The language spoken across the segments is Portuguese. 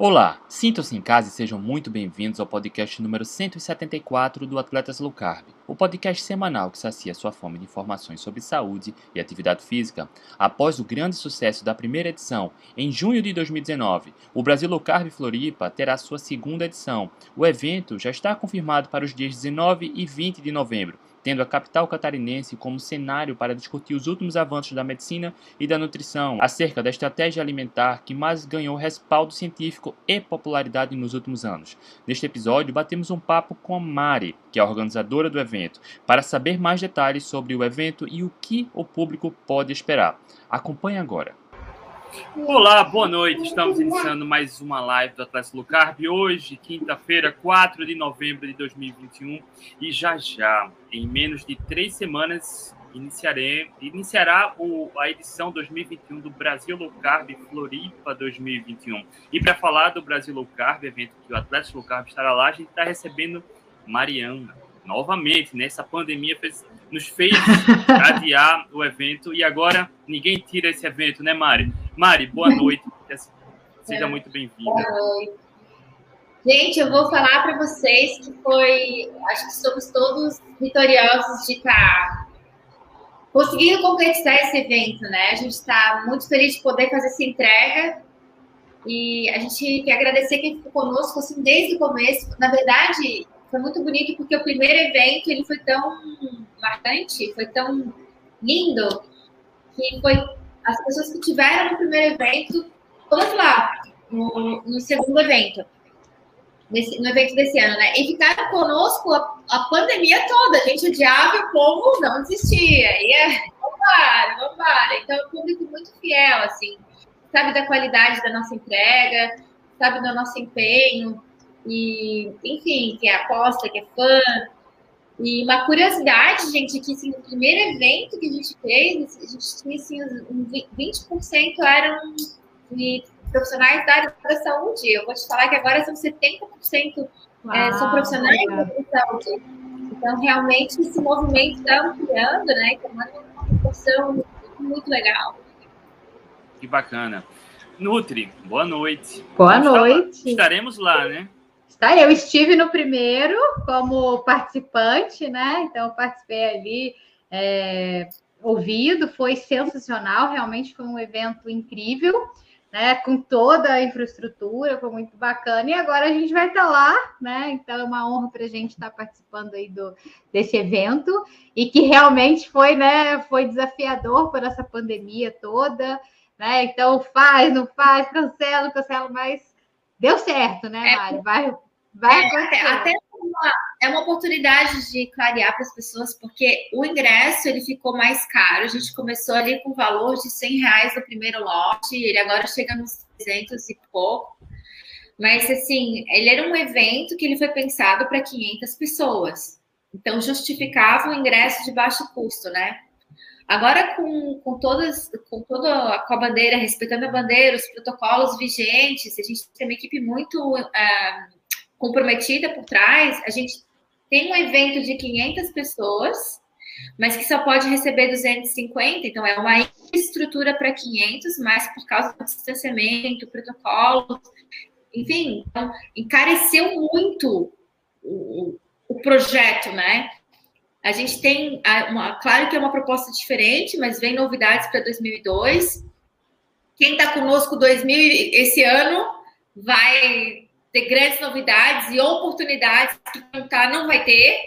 Olá, sintam-se em casa e sejam muito bem-vindos ao podcast número 174 do Atletas Low Carb, o podcast semanal que sacia sua fome de informações sobre saúde e atividade física. Após o grande sucesso da primeira edição, em junho de 2019, o Brasil Low Carb Floripa terá sua segunda edição. O evento já está confirmado para os dias 19 e 20 de novembro tendo a capital catarinense como cenário para discutir os últimos avanços da medicina e da nutrição, acerca da estratégia alimentar que mais ganhou respaldo científico e popularidade nos últimos anos. Neste episódio, batemos um papo com a Mari, que é a organizadora do evento, para saber mais detalhes sobre o evento e o que o público pode esperar. Acompanhe agora. Olá, boa noite. Estamos iniciando mais uma live do Atlético Lucarb. Hoje, quinta-feira, 4 de novembro de 2021. E já já, em menos de três semanas, iniciarei, iniciará o, a edição 2021 do Brasil Low Carb Floripa 2021. E para falar do Brasil Low Carb, evento que o Atlético Low Carb estará lá, a gente está recebendo Mariana. Novamente, nessa né? pandemia fez, nos fez adiar o evento e agora ninguém tira esse evento, né, Mari? Mari, boa noite. Seja é. muito bem-vinda. Boa noite. Gente, eu vou falar para vocês que foi. Acho que somos todos vitoriosos de estar tá conseguindo concretizar esse evento, né? A gente está muito feliz de poder fazer essa entrega. E a gente quer agradecer quem ficou conosco assim, desde o começo. Na verdade, foi muito bonito porque o primeiro evento ele foi tão marcante, foi tão lindo, que foi as pessoas que tiveram no primeiro evento, todas lá, no, no segundo evento, no evento desse ano, né? E ficaram conosco a, a pandemia toda. A gente odiava o povo não desistia. E é, vambora, vambora. Então, é um público muito fiel, assim, sabe da qualidade da nossa entrega, sabe do nosso empenho, e, enfim, que é aposta, que é fã, e uma curiosidade, gente, que assim, no primeiro evento que a gente fez, a gente tinha assim, um 20% eram de profissionais da área da saúde. Eu vou te falar que agora são 70% Uau, é, são profissionais da área da saúde. Então, realmente, esse movimento está ampliando, né? Tomando uma proporção muito, muito legal. Que bacana. Nutri, boa noite. Boa noite. Estaremos lá, né? Tá, eu estive no primeiro como participante, né? Então, participei ali, é, ouvido, foi sensacional, realmente foi um evento incrível, né? Com toda a infraestrutura, foi muito bacana. E agora a gente vai estar tá lá, né? Então, é uma honra para a gente estar tá participando aí do, desse evento e que realmente foi, né? Foi desafiador por essa pandemia toda, né? Então, faz, não faz, cancela, cancela, mas deu certo, né, é, Mari? Vai, Vai é, até uma, é uma oportunidade de clarear para as pessoas, porque o ingresso ele ficou mais caro. A gente começou ali com o valor de 100 reais no primeiro lote, ele agora chega nos 300 e pouco. Mas, assim, ele era um evento que ele foi pensado para 500 pessoas. Então, justificava o ingresso de baixo custo, né? Agora, com, com todas, com toda com a bandeira, respeitando a bandeira, os protocolos vigentes, a gente tem uma equipe muito uh, comprometida por trás, a gente tem um evento de 500 pessoas, mas que só pode receber 250, então é uma estrutura para 500, mas por causa do distanciamento, protocolo, enfim, então, encareceu muito o, o projeto, né? A gente tem, uma, claro que é uma proposta diferente, mas vem novidades para 2002. Quem está conosco 2000 esse ano vai ter grandes novidades e oportunidades que contar não vai ter.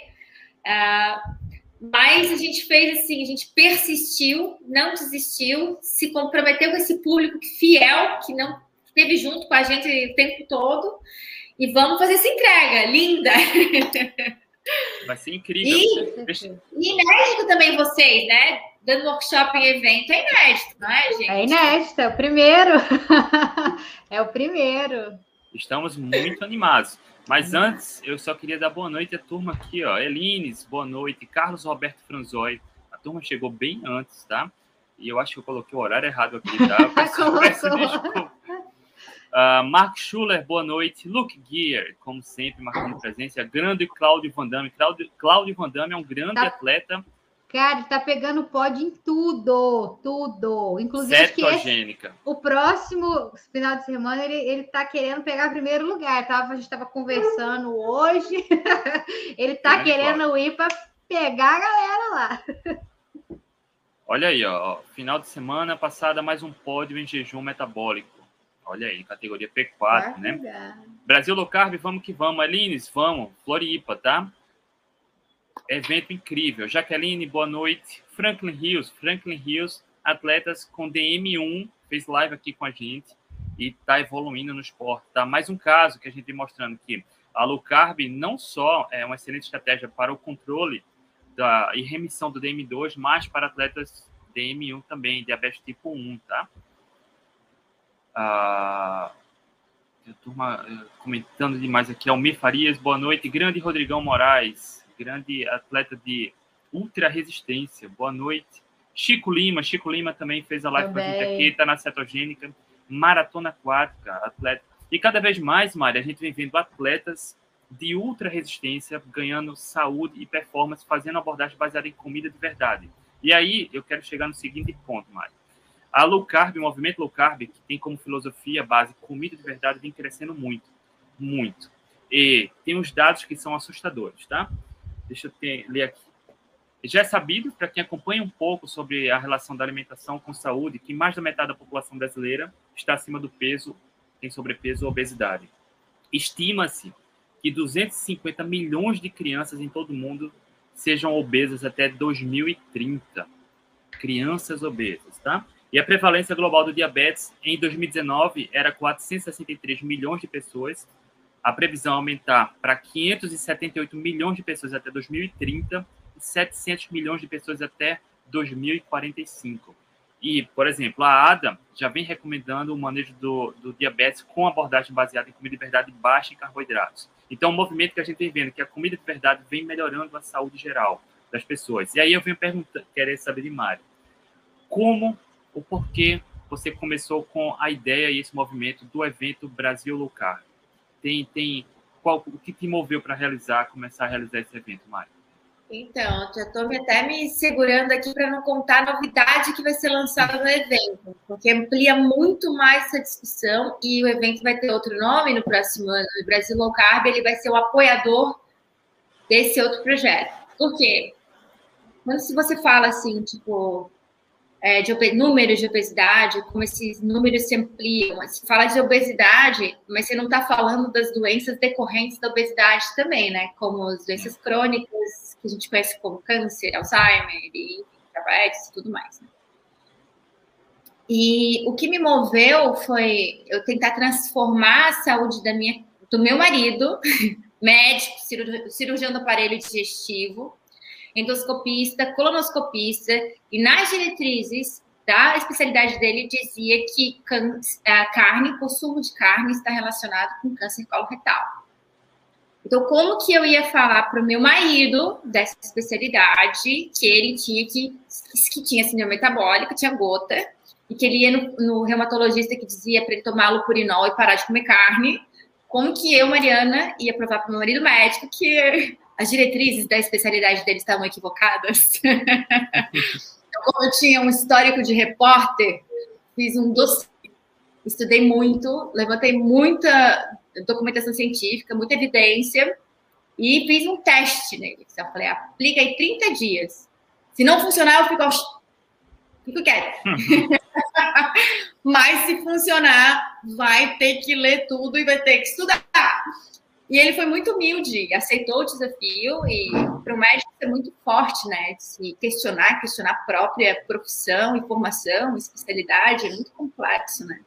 Uh, mas a gente fez assim, a gente persistiu, não desistiu, se comprometeu com esse público fiel que não esteve junto com a gente o tempo todo e vamos fazer essa entrega linda. Vai ser incrível. E, e inédito também vocês, né? Dando workshop em evento é inédito, não é, gente? É inédito, é o primeiro. é o primeiro. Estamos muito animados. Mas antes, eu só queria dar boa noite à turma aqui, ó. Elines, boa noite. Carlos Roberto Franzoi. A turma chegou bem antes, tá? E eu acho que eu coloquei o horário errado aqui, tá? Peço. Uh, Mark Schuller, boa noite. Luke Gear, como sempre, marcando presença. Grande Cláudio Van Damme. Cláudio, Cláudio Van Damme é um grande tá. atleta Cara, ele tá pegando pódio em tudo, tudo. Inclusive, Cetogênica. O próximo final de semana ele, ele tá querendo pegar primeiro lugar. Tava, a gente tava conversando hoje. ele tá querendo ir para pegar a galera lá. Olha aí, ó. Final de semana passada, mais um pódio em jejum metabólico. Olha aí, categoria P4, Vai né? Pegar. Brasil Low Carb, vamos que vamos. Alines, vamos. Floripa, tá? Evento incrível. Jaqueline, boa noite. Franklin Hills, Franklin Hills, atletas com DM1, fez live aqui com a gente e está evoluindo no esporte. Tá? Mais um caso que a gente mostrando que a low carb não só é uma excelente estratégia para o controle da, e remissão do DM2, mas para atletas DM1 também, diabetes tipo 1, tá? Ah, turma eh, comentando demais aqui. Almir Farias, boa noite. Grande Rodrigão Moraes grande atleta de ultra resistência. Boa noite. Chico Lima, Chico Lima também fez a live com a gente aqui, está na cetogênica, maratona aquática, atleta. E cada vez mais, Mari, a gente vem vendo atletas de ultra resistência ganhando saúde e performance, fazendo abordagem baseada em comida de verdade. E aí eu quero chegar no seguinte ponto, Mari. A low carb, o movimento low carb, que tem como filosofia base comida de verdade, vem crescendo muito, muito. E tem os dados que são assustadores, tá? Deixa eu ter, ler aqui. Já é sabido, para quem acompanha um pouco sobre a relação da alimentação com saúde, que mais da metade da população brasileira está acima do peso, tem sobrepeso ou obesidade. Estima-se que 250 milhões de crianças em todo o mundo sejam obesas até 2030. Crianças obesas, tá? E a prevalência global do diabetes em 2019 era 463 milhões de pessoas a previsão é aumentar para 578 milhões de pessoas até 2030 e 700 milhões de pessoas até 2045. E, por exemplo, a ADA já vem recomendando o manejo do, do diabetes com abordagem baseada em comida de verdade baixa em carboidratos. Então, o movimento que a gente vem vendo, que a comida de verdade vem melhorando a saúde geral das pessoas. E aí eu venho perguntar, querer saber de Mário, como, o porquê você começou com a ideia e esse movimento do evento Brasil Low Carb? Tem, tem qual, o que te moveu para realizar, começar a realizar esse evento, Mário? Então, já estou até me segurando aqui para não contar a novidade que vai ser lançada no evento, porque amplia muito mais essa discussão e o evento vai ter outro nome no próximo ano. O Brasil Low Carb ele vai ser o apoiador desse outro projeto. Por quê? Quando se você fala assim, tipo, é, de números de obesidade, como esses números se ampliam. Você fala de obesidade, mas você não está falando das doenças decorrentes da obesidade também, né? Como as doenças crônicas, que a gente conhece como câncer, Alzheimer, e diabetes e tudo mais. Né? E o que me moveu foi eu tentar transformar a saúde da minha, do meu marido, médico, cirurgião do aparelho digestivo, endoscopista, colonoscopista, e nas diretrizes da especialidade dele dizia que a carne, consumo de carne está relacionado com câncer coloretal. Então, como que eu ia falar para o meu marido dessa especialidade que ele tinha que, que tinha síndrome metabólica, tinha gota, e que ele ia no, no reumatologista que dizia para ele tomar lupurinol e parar de comer carne, como que eu, Mariana, ia provar para o meu marido médico que as diretrizes da especialidade dele estavam equivocadas. então, como eu tinha um histórico de repórter, fiz um dossiê, estudei muito, levantei muita documentação científica, muita evidência, e fiz um teste nele. Eu falei, aplica aí 30 dias. Se não funcionar, eu fico, fico quieto. Mas se funcionar, vai ter que ler tudo e vai ter que estudar. E ele foi muito humilde, aceitou o desafio e para o médico é muito forte, né? De se questionar, questionar a própria profissão, informação, especialidade, é muito complexo, né?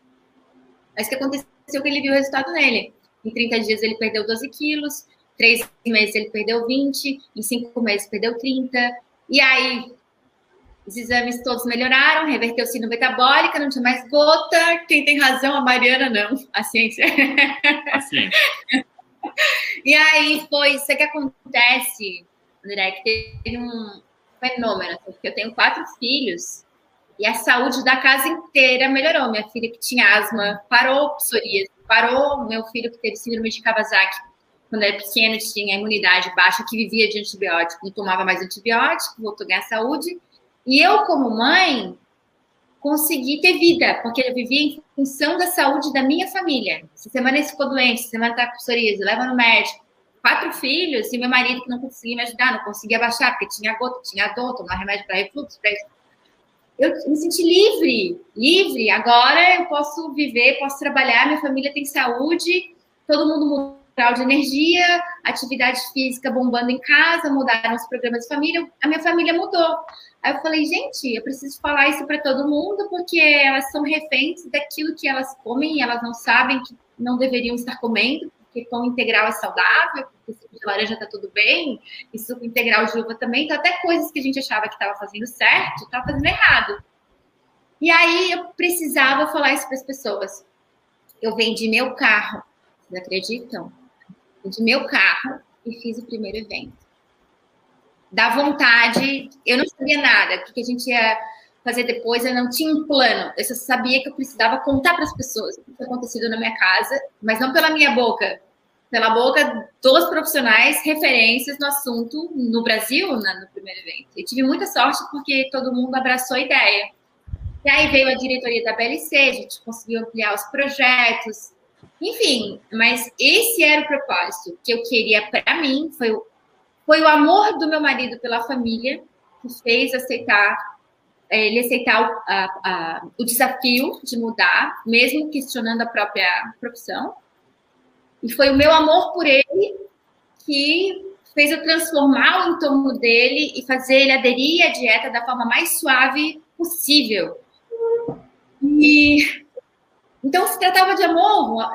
Mas o que aconteceu é que ele viu o resultado nele. Em 30 dias ele perdeu 12 quilos, três meses ele perdeu 20, em cinco meses perdeu 30. E aí, os exames todos melhoraram, reverteu síndrome metabólica, não tinha mais gota. Quem tem razão? A Mariana não, a ciência. A ciência. e aí foi isso que acontece, André, que teve um fenômeno, assim, porque eu tenho quatro filhos e a saúde da casa inteira melhorou. Minha filha que tinha asma parou, psoríase parou, meu filho que teve síndrome de Kawasaki quando era pequeno, tinha imunidade baixa, que vivia de antibiótico, não tomava mais antibiótico, voltou a ganhar saúde. E eu, como mãe, consegui ter vida, porque eu vivia em função da saúde da minha família. Se semana ficou doente, se semana está com psoríase, leva no médico. Quatro filhos, e meu marido que não conseguia me ajudar, não conseguia baixar, porque tinha gota, tinha dor, tomar remédio para refluxo, para isso. Eu me senti livre, livre. Agora eu posso viver, posso trabalhar, minha família tem saúde, todo mundo mudou de energia, atividade física bombando em casa, mudaram os programas de família, a minha família mudou. Aí eu falei, gente, eu preciso falar isso para todo mundo, porque elas são reféns daquilo que elas comem e elas não sabem que não deveriam estar comendo, porque pão integral é saudável, porque suco de laranja tá tudo bem, e suco integral de uva também, então até coisas que a gente achava que estava fazendo certo, estava fazendo errado. E aí eu precisava falar isso para as pessoas. Eu vendi meu carro, vocês acreditam? Vendi meu carro e fiz o primeiro evento da vontade. Eu não sabia nada, o que a gente ia fazer depois, eu não tinha um plano. Eu só sabia que eu precisava contar para as pessoas o que tinha acontecido na minha casa, mas não pela minha boca, pela boca dos profissionais, referências no assunto no Brasil, na, no primeiro evento. E tive muita sorte porque todo mundo abraçou a ideia. E aí veio a diretoria da BLC, a gente conseguiu ampliar os projetos, enfim, mas esse era o propósito que eu queria para mim, foi foi o amor do meu marido pela família que fez aceitar é, ele aceitar o, a, a, o desafio de mudar, mesmo questionando a própria profissão. E foi o meu amor por ele que fez eu transformar o entorno dele e fazer ele aderir à dieta da forma mais suave possível. E então, se tratava de amor,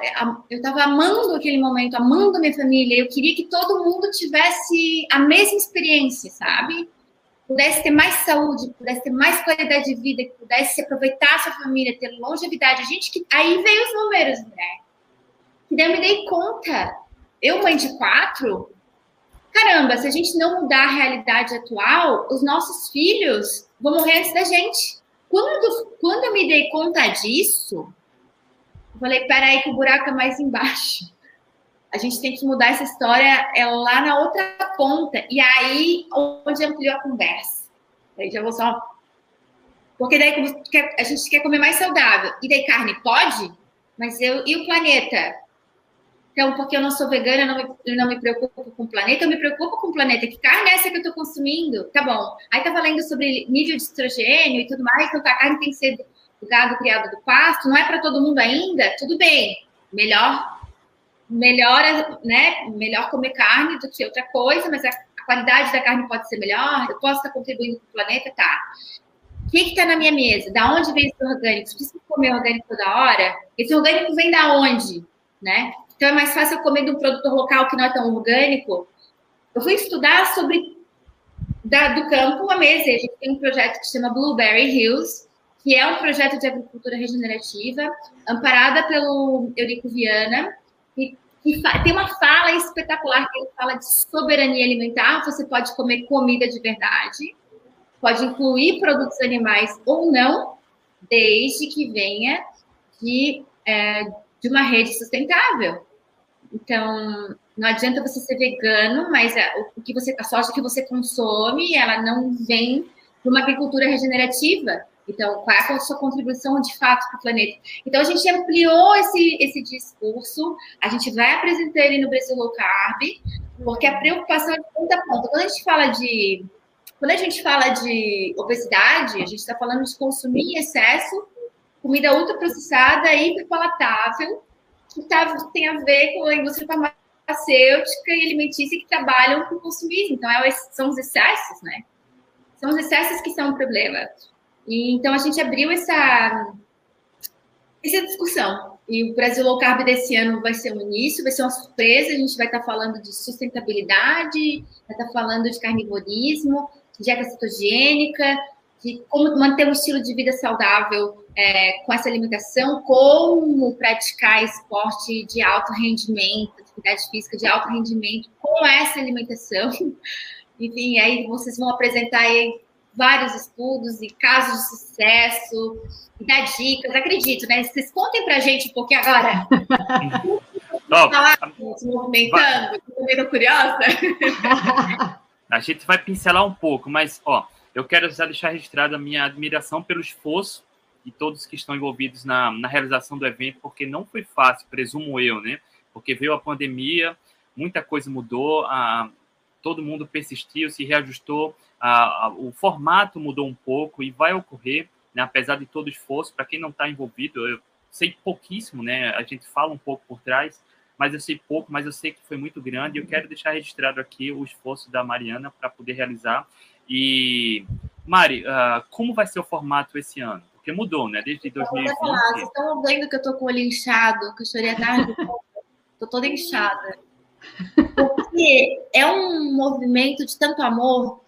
eu estava amando aquele momento, amando minha família, eu queria que todo mundo tivesse a mesma experiência, sabe? Pudesse ter mais saúde, pudesse ter mais qualidade de vida, que pudesse aproveitar a sua família, ter longevidade. A gente que. Aí veio os números, né? Que daí eu me dei conta. Eu, mãe de quatro, caramba, se a gente não mudar a realidade atual, os nossos filhos vão morrer antes da gente. Quando, quando eu me dei conta disso, falei, peraí, que o buraco é mais embaixo. A gente tem que mudar essa história é lá na outra ponta. E aí, onde ampliou a conversa. Aí já vou só. Porque daí a gente quer comer mais saudável. E daí carne pode? Mas eu. E o planeta? Então, porque eu não sou vegana, eu não me, não me preocupo com o planeta, eu me preocupo com o planeta. Que carne é essa que eu estou consumindo? Tá bom. Aí tá falando sobre nível de estrogênio e tudo mais, então tá, a carne tem que ser o gado criado do pasto, não é para todo mundo ainda, tudo bem. Melhor, melhor, né? Melhor comer carne do que outra coisa, mas a, qualidade da carne pode ser melhor, eu posso estar contribuindo para o planeta, tá. O que está na minha mesa? Da onde vem esse orgânico? Preciso comer orgânico toda hora? Esse orgânico vem da onde? Né? Então é mais fácil eu comer de um produtor local que não é tão orgânico. Eu fui estudar sobre da, do campo a mesa. A gente tem um projeto que se chama Blueberry Hills, que é um projeto de agricultura regenerativa, amparada pelo Eurico Viana, que, que tem uma fala espetacular que ele fala de soberania alimentar. Você pode comer comida de verdade, pode incluir produtos animais ou não, desde que venha de, é, de uma rede sustentável. Então, não adianta você ser vegano, mas o que você, a soja que você consome, ela não vem de uma agricultura regenerativa. Então, qual é a sua contribuição de fato para o planeta? Então, a gente ampliou esse, esse discurso, a gente vai apresentar ele no Brasil Low Carb, porque a preocupação é de ponta a ponta. Quando a gente fala de, quando a gente fala de obesidade, a gente está falando de consumir em excesso comida ultraprocessada e hiperpalatável, que tá, tem a ver com a indústria farmacêutica e alimentícia que trabalham com o consumismo. Então, é, são os excessos, né? São os excessos que são o problema. E, então, a gente abriu essa, essa discussão. E o Brasil Low Carb desse ano vai ser um início, vai ser uma surpresa. A gente vai estar falando de sustentabilidade, vai estar falando de carnivorismo, de dieta cetogênica, de como manter um estilo de vida saudável é, com essa alimentação, como praticar esporte de alto rendimento, atividade física de alto rendimento com essa alimentação. Enfim, aí vocês vão apresentar aí vários estudos e casos de sucesso, e dar dicas, acredito, né? Vocês contem pra gente um pouquinho agora. Ó, se movimentando. também tô curiosa. a gente vai pincelar um pouco, mas ó, eu quero já deixar registrada a minha admiração pelo esforço de todos que estão envolvidos na, na realização do evento, porque não foi fácil, presumo eu, né? Porque veio a pandemia, muita coisa mudou, a, todo mundo persistiu, se reajustou, a, a, o formato mudou um pouco e vai ocorrer, né, apesar de todo o esforço, para quem não está envolvido, eu sei pouquíssimo, né? A gente fala um pouco por trás, mas eu sei pouco, mas eu sei que foi muito grande. e Eu quero deixar registrado aqui o esforço da Mariana para poder realizar. E, Mari, uh, como vai ser o formato esse ano? Porque mudou, né? Desde 2020. Vocês estão vendo que eu estou com o olho inchado, que eu chorei a tarde. Estou toda inchada. Porque é um movimento de tanto amor.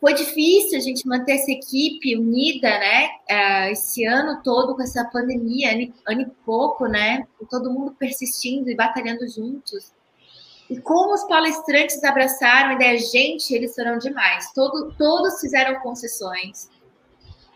Foi difícil a gente manter essa equipe unida, né? Uh, esse ano todo com essa pandemia, ano e pouco, né? todo mundo persistindo e batalhando juntos. E como os palestrantes abraçaram a ideia, gente, eles foram demais. Todo, todos fizeram concessões,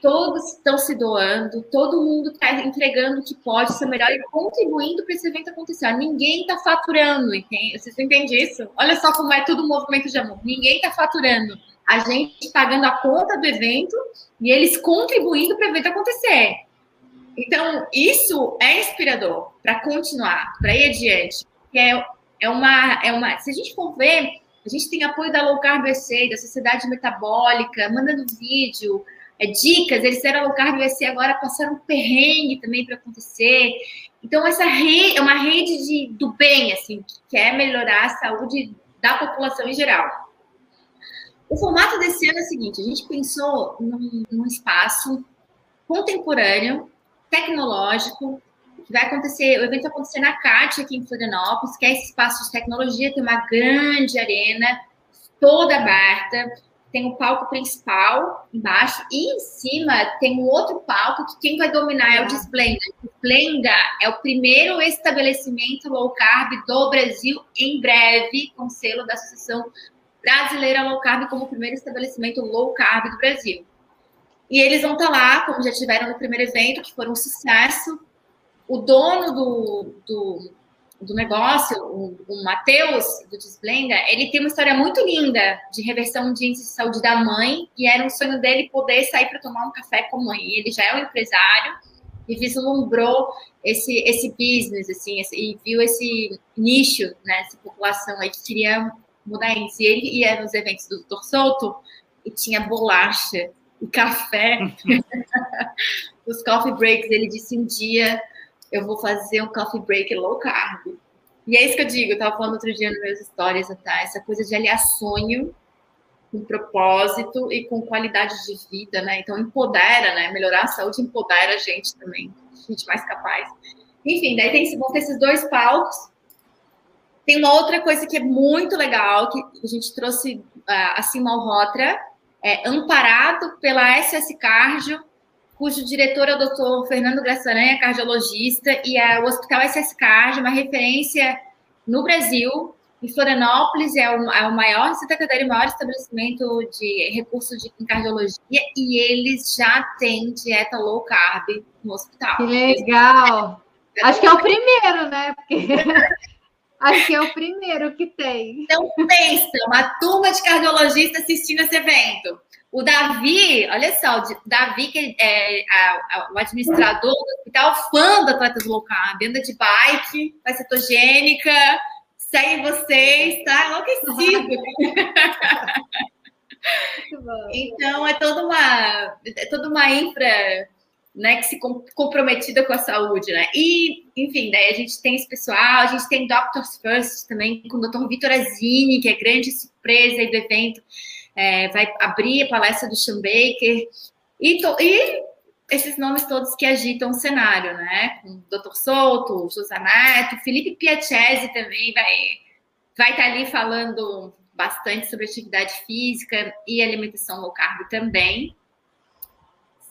todos estão se doando, todo mundo está entregando o que pode ser melhor e contribuindo para esse evento acontecer. Ninguém está faturando, entende? Vocês entendem isso? Olha só como é tudo um movimento de amor. Ninguém está faturando. A gente pagando a conta do evento e eles contribuindo para o evento acontecer. Então, isso é inspirador para continuar, para ir adiante. É, é, uma, é uma. Se a gente for ver, a gente tem apoio da Low Carb USA, da Sociedade Metabólica, mandando vídeo, é, dicas. Eles eram Low Carb USA, agora passaram um perrengue também para acontecer. Então, essa rede é uma rede de, do bem, assim, que quer melhorar a saúde da população em geral. O formato desse ano é o seguinte: a gente pensou num, num espaço contemporâneo tecnológico, que vai acontecer, o evento vai acontecer na CAT, aqui em Florianópolis, que é esse espaço de tecnologia, tem uma grande arena, toda aberta, tem o palco principal embaixo, e em cima tem um outro palco que quem vai dominar é o Desblenda. O Desblenda é o primeiro estabelecimento low carb do Brasil, em breve, com selo da Associação Brasileira Low Carb como o primeiro estabelecimento low carb do Brasil. E eles vão estar tá lá, como já tiveram no primeiro evento, que foi um sucesso. O dono do, do, do negócio, o, o Matheus, do Desblenda, ele tem uma história muito linda de reversão de índice de saúde da mãe, e era um sonho dele poder sair para tomar um café com a mãe. Ele já é um empresário e vislumbrou esse, esse business, assim, esse, e viu esse nicho, né, essa população aí que queria mudar isso. E ele ia nos eventos do Doutor Souto e tinha bolacha o café, os coffee breaks. Ele disse um dia eu vou fazer um coffee break low carb. E é isso que eu digo, eu estava falando outro dia nas minhas histórias, tá? essa coisa de aliar sonho com propósito e com qualidade de vida, né? Então empodera, né? Melhorar a saúde empodera a gente também, a gente mais capaz. Enfim, daí tem, vão ter esses dois palcos. Tem uma outra coisa que é muito legal, que a gente trouxe uh, a Simão Rotra, é, amparado pela SS Cardio, cujo diretor é o doutor Fernando Graçaranha, cardiologista, e a, o Hospital SS Cardio, uma referência no Brasil, em Florianópolis, é o, é o maior, Santa Catarina, o maior estabelecimento de recursos de em cardiologia, e eles já têm dieta low carb no hospital. Que legal! Acho que é o primeiro, né? Porque Acho que é o primeiro que tem. Então, pensa, uma turma de cardiologistas assistindo esse evento. O Davi, olha só, o Davi, que é a, a, o administrador do hospital, fã do Atletas Low Carb, anda de bike, faz cetogênica, segue vocês, tá enlouquecido. então, é toda uma, é toda uma infra né, que se comprometida com a saúde, né? E, enfim, daí a gente tem esse pessoal, a gente tem Doctors First também, com o Dr. Vitor Azini, que é grande surpresa aí do evento, é, vai abrir a palestra do Sean Baker, e, to, e, esses nomes todos que agitam o cenário, né? Com o Dr. Souto, José Neto, Felipe Piacese também vai, vai estar ali falando bastante sobre atividade física e alimentação low carb também.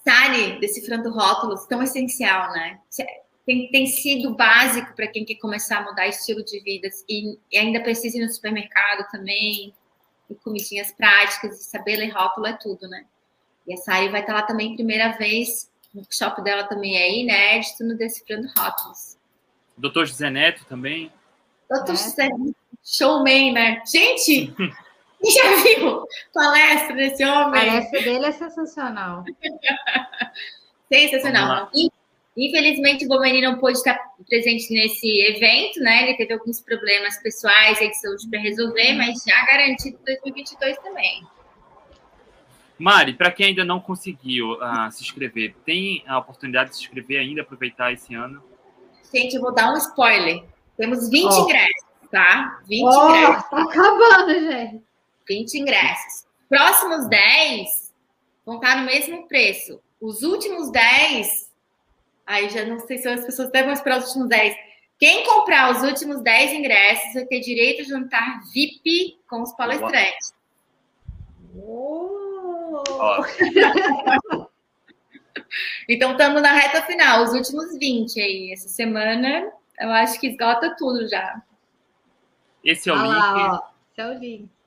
Sari, decifrando rótulos, tão essencial, né? Tem, tem sido básico para quem quer começar a mudar estilo de vida e, e ainda precisa ir no supermercado também, e comidinhas práticas, e saber ler rótulo é tudo, né? E a Sari vai estar lá também primeira vez, o workshop dela também é inédito no Decifrando Rótulos. Doutor José Neto também? Doutor é. showman, né? Gente, já viu palestra desse homem? A palestra dele é sensacional. sensacional. Infelizmente, o Bomani não pôde estar presente nesse evento, né? Ele teve alguns problemas pessoais e de saúde para resolver, mas já garantido 2022 também. Mari, para quem ainda não conseguiu uh, se inscrever, tem a oportunidade de se inscrever ainda, aproveitar esse ano? Gente, eu vou dar um spoiler. Temos 20 oh. ingressos, tá? 20 oh, ingressos. Tá acabando, gente. 20 ingressos. Próximos 10 vão estar no mesmo preço. Os últimos 10, aí já não sei se as pessoas devem esperar os últimos 10. Quem comprar os últimos 10 ingressos vai ter direito a juntar VIP com os palestrantes. Oh. então estamos na reta final, os últimos 20 aí. Essa semana eu acho que esgota tudo já. Esse é o ah, link. Lá, esse é o link.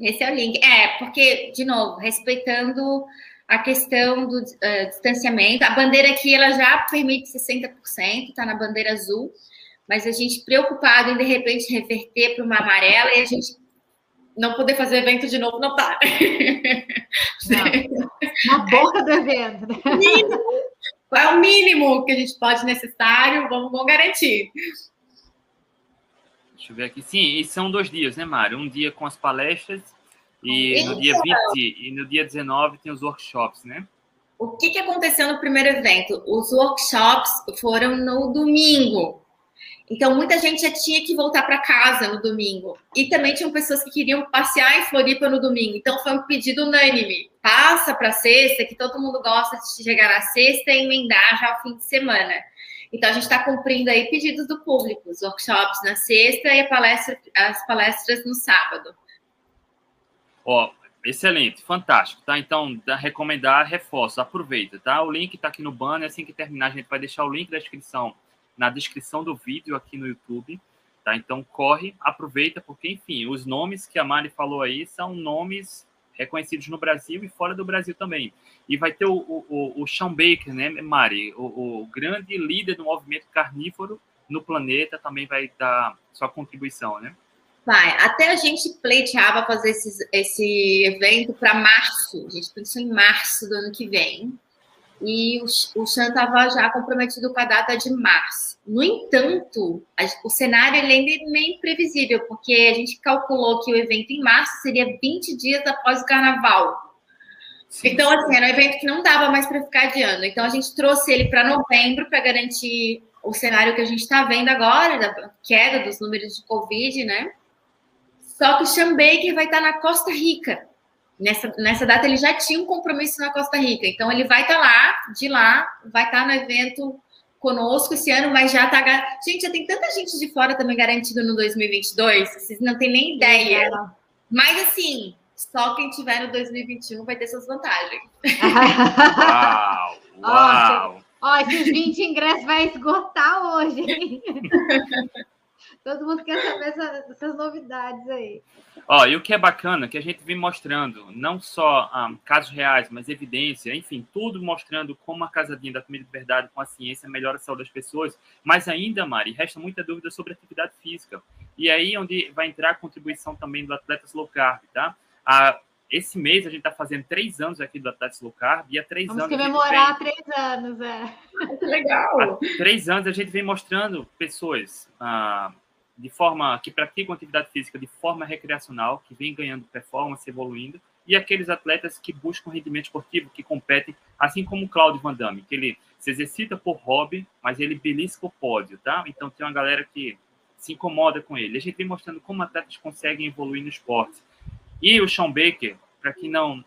Esse é o link. É, porque, de novo, respeitando a questão do uh, distanciamento, a bandeira aqui ela já permite 60%, está na bandeira azul, mas a gente preocupado em de repente reverter para uma amarela e a gente não poder fazer evento de novo não tá. Na boca do evento. Né? Qual é o mínimo que a gente pode necessário? Vamos, vamos garantir. Deixa eu ver aqui. Sim, e são dois dias, né, Mário? Um dia com as palestras e no dia 20 e no dia 19 tem os workshops, né? O que, que aconteceu no primeiro evento? Os workshops foram no domingo. Então, muita gente já tinha que voltar para casa no domingo. E também tinham pessoas que queriam passear em Floripa no domingo. Então, foi um pedido unânime. Passa para sexta, que todo mundo gosta de chegar na sexta e emendar já o fim de semana. Então, a gente está cumprindo aí pedidos do público. Os workshops na sexta e palestra, as palestras no sábado. Ó, excelente, fantástico, tá? Então, recomendar, reforço, aproveita, tá? O link está aqui no banner. Assim que terminar, a gente vai deixar o link da inscrição na descrição do vídeo aqui no YouTube. Tá? Então corre, aproveita, porque, enfim, os nomes que a Mari falou aí são nomes reconhecidos no Brasil e fora do Brasil também. E vai ter o, o, o Sean Baker, né, Mari? O, o grande líder do movimento carnívoro no planeta também vai dar sua contribuição, né? Vai. Até a gente pleiteava fazer esse, esse evento para março. A gente pensou em março do ano que vem e o, o estava já comprometido com a data de março. No entanto, a, o cenário ele ainda é meio imprevisível, porque a gente calculou que o evento em março seria 20 dias após o carnaval. Sim. Então, assim, era um evento que não dava mais para ficar adiando. Então, a gente trouxe ele para novembro para garantir o cenário que a gente está vendo agora, da queda dos números de Covid, né? Só que o Sean Baker vai estar tá na Costa Rica. Nessa, nessa data ele já tinha um compromisso na Costa Rica, então ele vai estar tá lá, de lá, vai estar tá no evento conosco esse ano, mas já está. Gente, já tem tanta gente de fora também garantido no 2022, vocês não têm nem ideia. É. Mas assim, só quem tiver no 2021 vai ter suas vantagens. Uau! Uau! Ó, esses 20 ingressos vai esgotar hoje. Todo mundo quer saber essa, essas novidades aí. Ó, e o que é bacana é que a gente vem mostrando não só um, ah, casos reais, mas evidência, enfim, tudo mostrando como a casadinha da comida de verdade com a ciência melhora a saúde das pessoas. Mas ainda, Mari, resta muita dúvida sobre atividade física. E aí onde vai entrar a contribuição também do Atletas Low Carb, tá? A, esse mês a gente está fazendo três anos aqui do Atletas Low Carb e há três Vamos anos. Vamos comemorar vem... três anos, é. Que legal! Há três anos a gente vem mostrando pessoas. Uh, de forma que praticam atividade física de forma recreacional, que vem ganhando performance, evoluindo, e aqueles atletas que buscam rendimento esportivo, que competem, assim como o Claudio Van Damme, que ele se exercita por hobby, mas ele belisca o pódio, tá? Então tem uma galera que se incomoda com ele. A gente vem mostrando como atletas conseguem evoluir no esporte. E o Sean Baker, para quem não,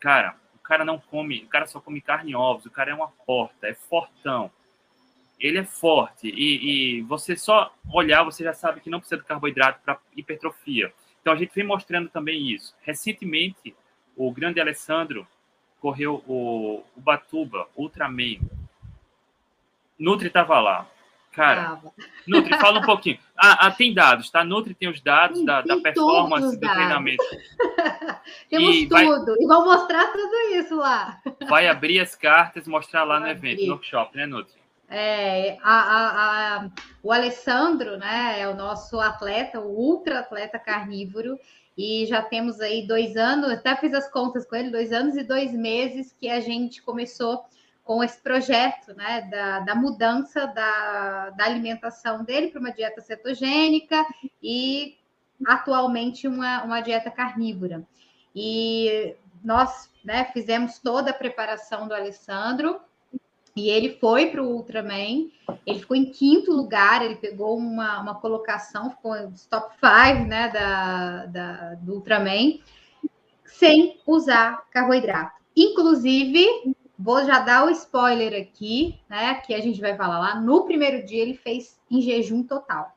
cara, o cara não come, o cara só come carne e ovos, o cara é uma porta, é fortão ele é forte e, e, você só olhar, você já sabe que não precisa de carboidrato para hipertrofia. Então a gente vem mostrando também isso. Recentemente, o grande Alessandro correu o, o Batuba Ultraman. Nutri estava lá. Cara, Nutri, fala um pouquinho. Ah, ah, tem dados, tá? Nutri tem os dados tem, da, da performance do dados. treinamento. Temos e tudo. Vai, e vão mostrar tudo isso lá. Vai abrir as cartas, mostrar lá vai no evento, abrir. no workshop, né, Nutri? É, a, a, a, o Alessandro, né, é o nosso atleta, o ultra atleta carnívoro, e já temos aí dois anos, até fiz as contas com ele, dois anos e dois meses que a gente começou com esse projeto, né, da, da mudança da, da alimentação dele para uma dieta cetogênica e atualmente uma, uma dieta carnívora. E nós né, fizemos toda a preparação do Alessandro e ele foi para o Ultraman, ele ficou em quinto lugar, ele pegou uma, uma colocação, ficou nos top 5 né, da, da, do Ultraman, sem usar carboidrato. Inclusive, vou já dar o spoiler aqui, né? Que a gente vai falar lá. No primeiro dia ele fez em jejum total,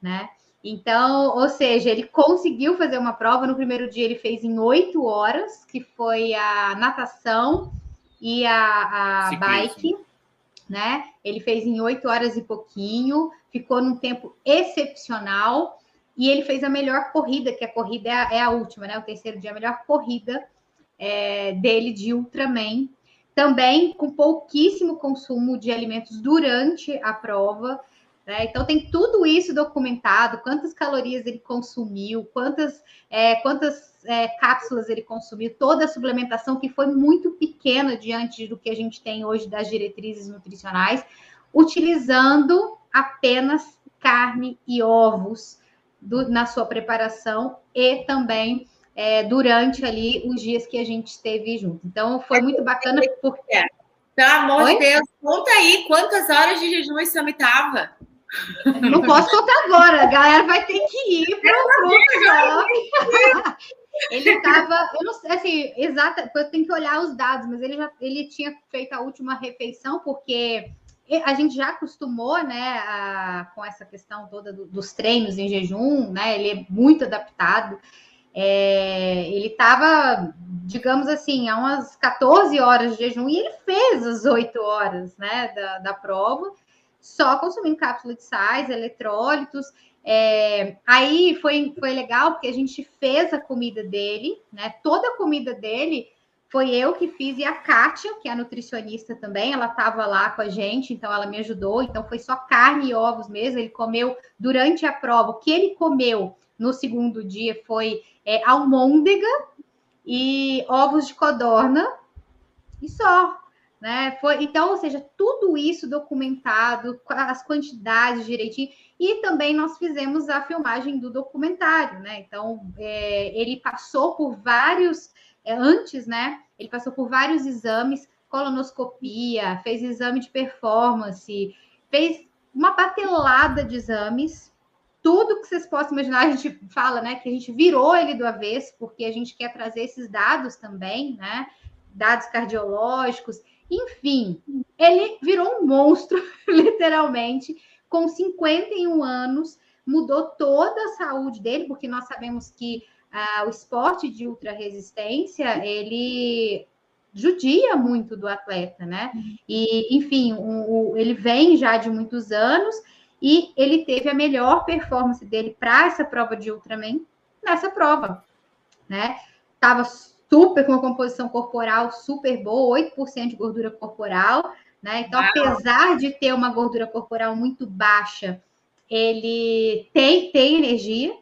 né? Então, ou seja, ele conseguiu fazer uma prova. No primeiro dia ele fez em oito horas, que foi a natação e a, a bike, né? Ele fez em oito horas e pouquinho, ficou num tempo excepcional e ele fez a melhor corrida, que a corrida é a, é a última, né? O terceiro dia, a melhor corrida é, dele de Ultraman. Também com pouquíssimo consumo de alimentos durante a prova. Né? Então, tem tudo isso documentado: quantas calorias ele consumiu, quantas, é, quantas é, cápsulas ele consumiu, toda a suplementação que foi muito pequena diante do que a gente tem hoje das diretrizes nutricionais, utilizando apenas carne e ovos do, na sua preparação e também é, durante ali os dias que a gente esteve junto. Então, foi muito bacana porque. Pelo amor Oi? de Deus, conta aí quantas horas de jejum esse homem estava. Não posso contar agora, a galera vai ter que ir para o Ele estava, eu não sei, assim, exata, eu tenho que olhar os dados, mas ele já ele tinha feito a última refeição, porque a gente já acostumou, né, a, com essa questão toda do, dos treinos em jejum, né? Ele é muito adaptado. É, ele estava, digamos assim, há umas 14 horas de jejum e ele fez as 8 horas né, da, da prova só consumindo cápsula de sais, eletrólitos. É, aí foi, foi legal porque a gente fez a comida dele, né? Toda a comida dele foi eu que fiz e a Kátia, que é nutricionista também, ela estava lá com a gente, então ela me ajudou. Então foi só carne e ovos mesmo. Ele comeu durante a prova. O que ele comeu no segundo dia foi é, almôndega e ovos de codorna e só. Né? Foi, então, ou seja, tudo isso documentado, as quantidades direitinho, e também nós fizemos a filmagem do documentário, né? Então, é, ele passou por vários, é, antes, né? Ele passou por vários exames, colonoscopia, fez exame de performance, fez uma batelada de exames, tudo que vocês possam imaginar, a gente fala, né? Que a gente virou ele do avesso, porque a gente quer trazer esses dados também, né? Dados cardiológicos. Enfim, ele virou um monstro, literalmente, com 51 anos, mudou toda a saúde dele, porque nós sabemos que ah, o esporte de ultra resistência ele judia muito do atleta, né? E, enfim, o, o, ele vem já de muitos anos e ele teve a melhor performance dele para essa prova de Ultraman nessa prova, né? Tava super com uma composição corporal super boa, 8% de gordura corporal, né? Então, Uau. apesar de ter uma gordura corporal muito baixa, ele tem, tem energia.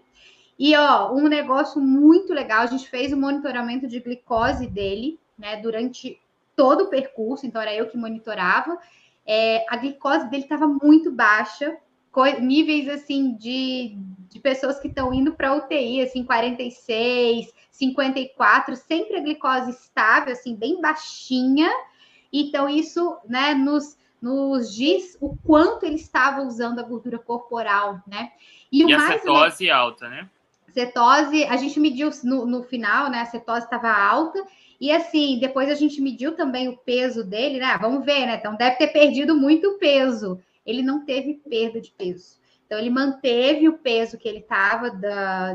E ó, um negócio muito legal, a gente fez o monitoramento de glicose dele, né, durante todo o percurso, então era eu que monitorava. É, a glicose dele estava muito baixa, níveis assim de, de pessoas que estão indo para UTI, assim, 46, 54, sempre a glicose estável, assim, bem baixinha. Então, isso, né, nos, nos diz o quanto ele estava usando a gordura corporal, né? E, e a mais cetose alta, né? Cetose, a gente mediu no, no final, né? A cetose estava alta. E assim, depois a gente mediu também o peso dele, né? Vamos ver, né? Então deve ter perdido muito peso. Ele não teve perda de peso. Então ele manteve o peso que ele estava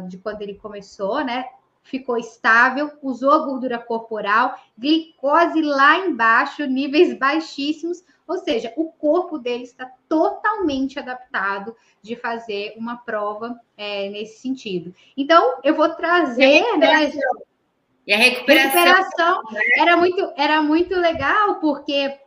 de quando ele começou, né? Ficou estável, usou a gordura corporal, glicose lá embaixo, níveis baixíssimos, ou seja, o corpo dele está totalmente adaptado de fazer uma prova é, nesse sentido. Então, eu vou trazer, né? E a recuperação, recuperação era muito era muito legal porque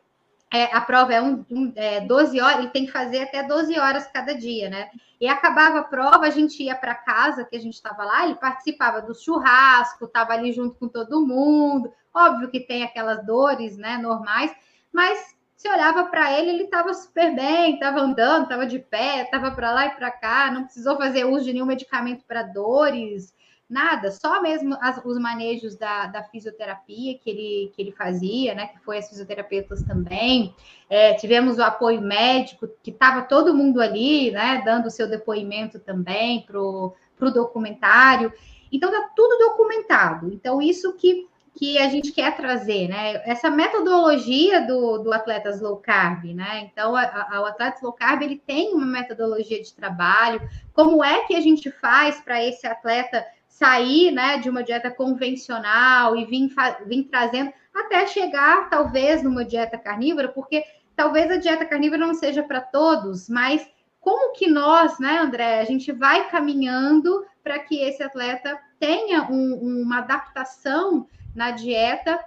é, a prova é, um, um, é 12 horas, ele tem que fazer até 12 horas cada dia, né? E acabava a prova, a gente ia para casa, que a gente estava lá, ele participava do churrasco, estava ali junto com todo mundo. Óbvio que tem aquelas dores, né, normais, mas se olhava para ele, ele estava super bem, estava andando, estava de pé, estava para lá e para cá, não precisou fazer uso de nenhum medicamento para dores, nada, só mesmo as, os manejos da, da, fisioterapia que ele, que ele fazia, né? Que foi as fisioterapeutas também. É, tivemos o apoio médico, que estava todo mundo ali, né? Dando o seu depoimento também para o documentário. Então, tá tudo documentado. Então, isso que, que a gente quer trazer, né? Essa metodologia do, do Atletas Low Carb, né? Então, a, a, o Atletas Low Carb, ele tem uma metodologia de trabalho. Como é que a gente faz para esse atleta sair né, de uma dieta convencional e vir, vir trazendo até chegar, talvez, numa dieta carnívora, porque talvez a dieta carnívora não seja para todos, mas como que nós, né, André, a gente vai caminhando para que esse atleta tenha um, uma adaptação na dieta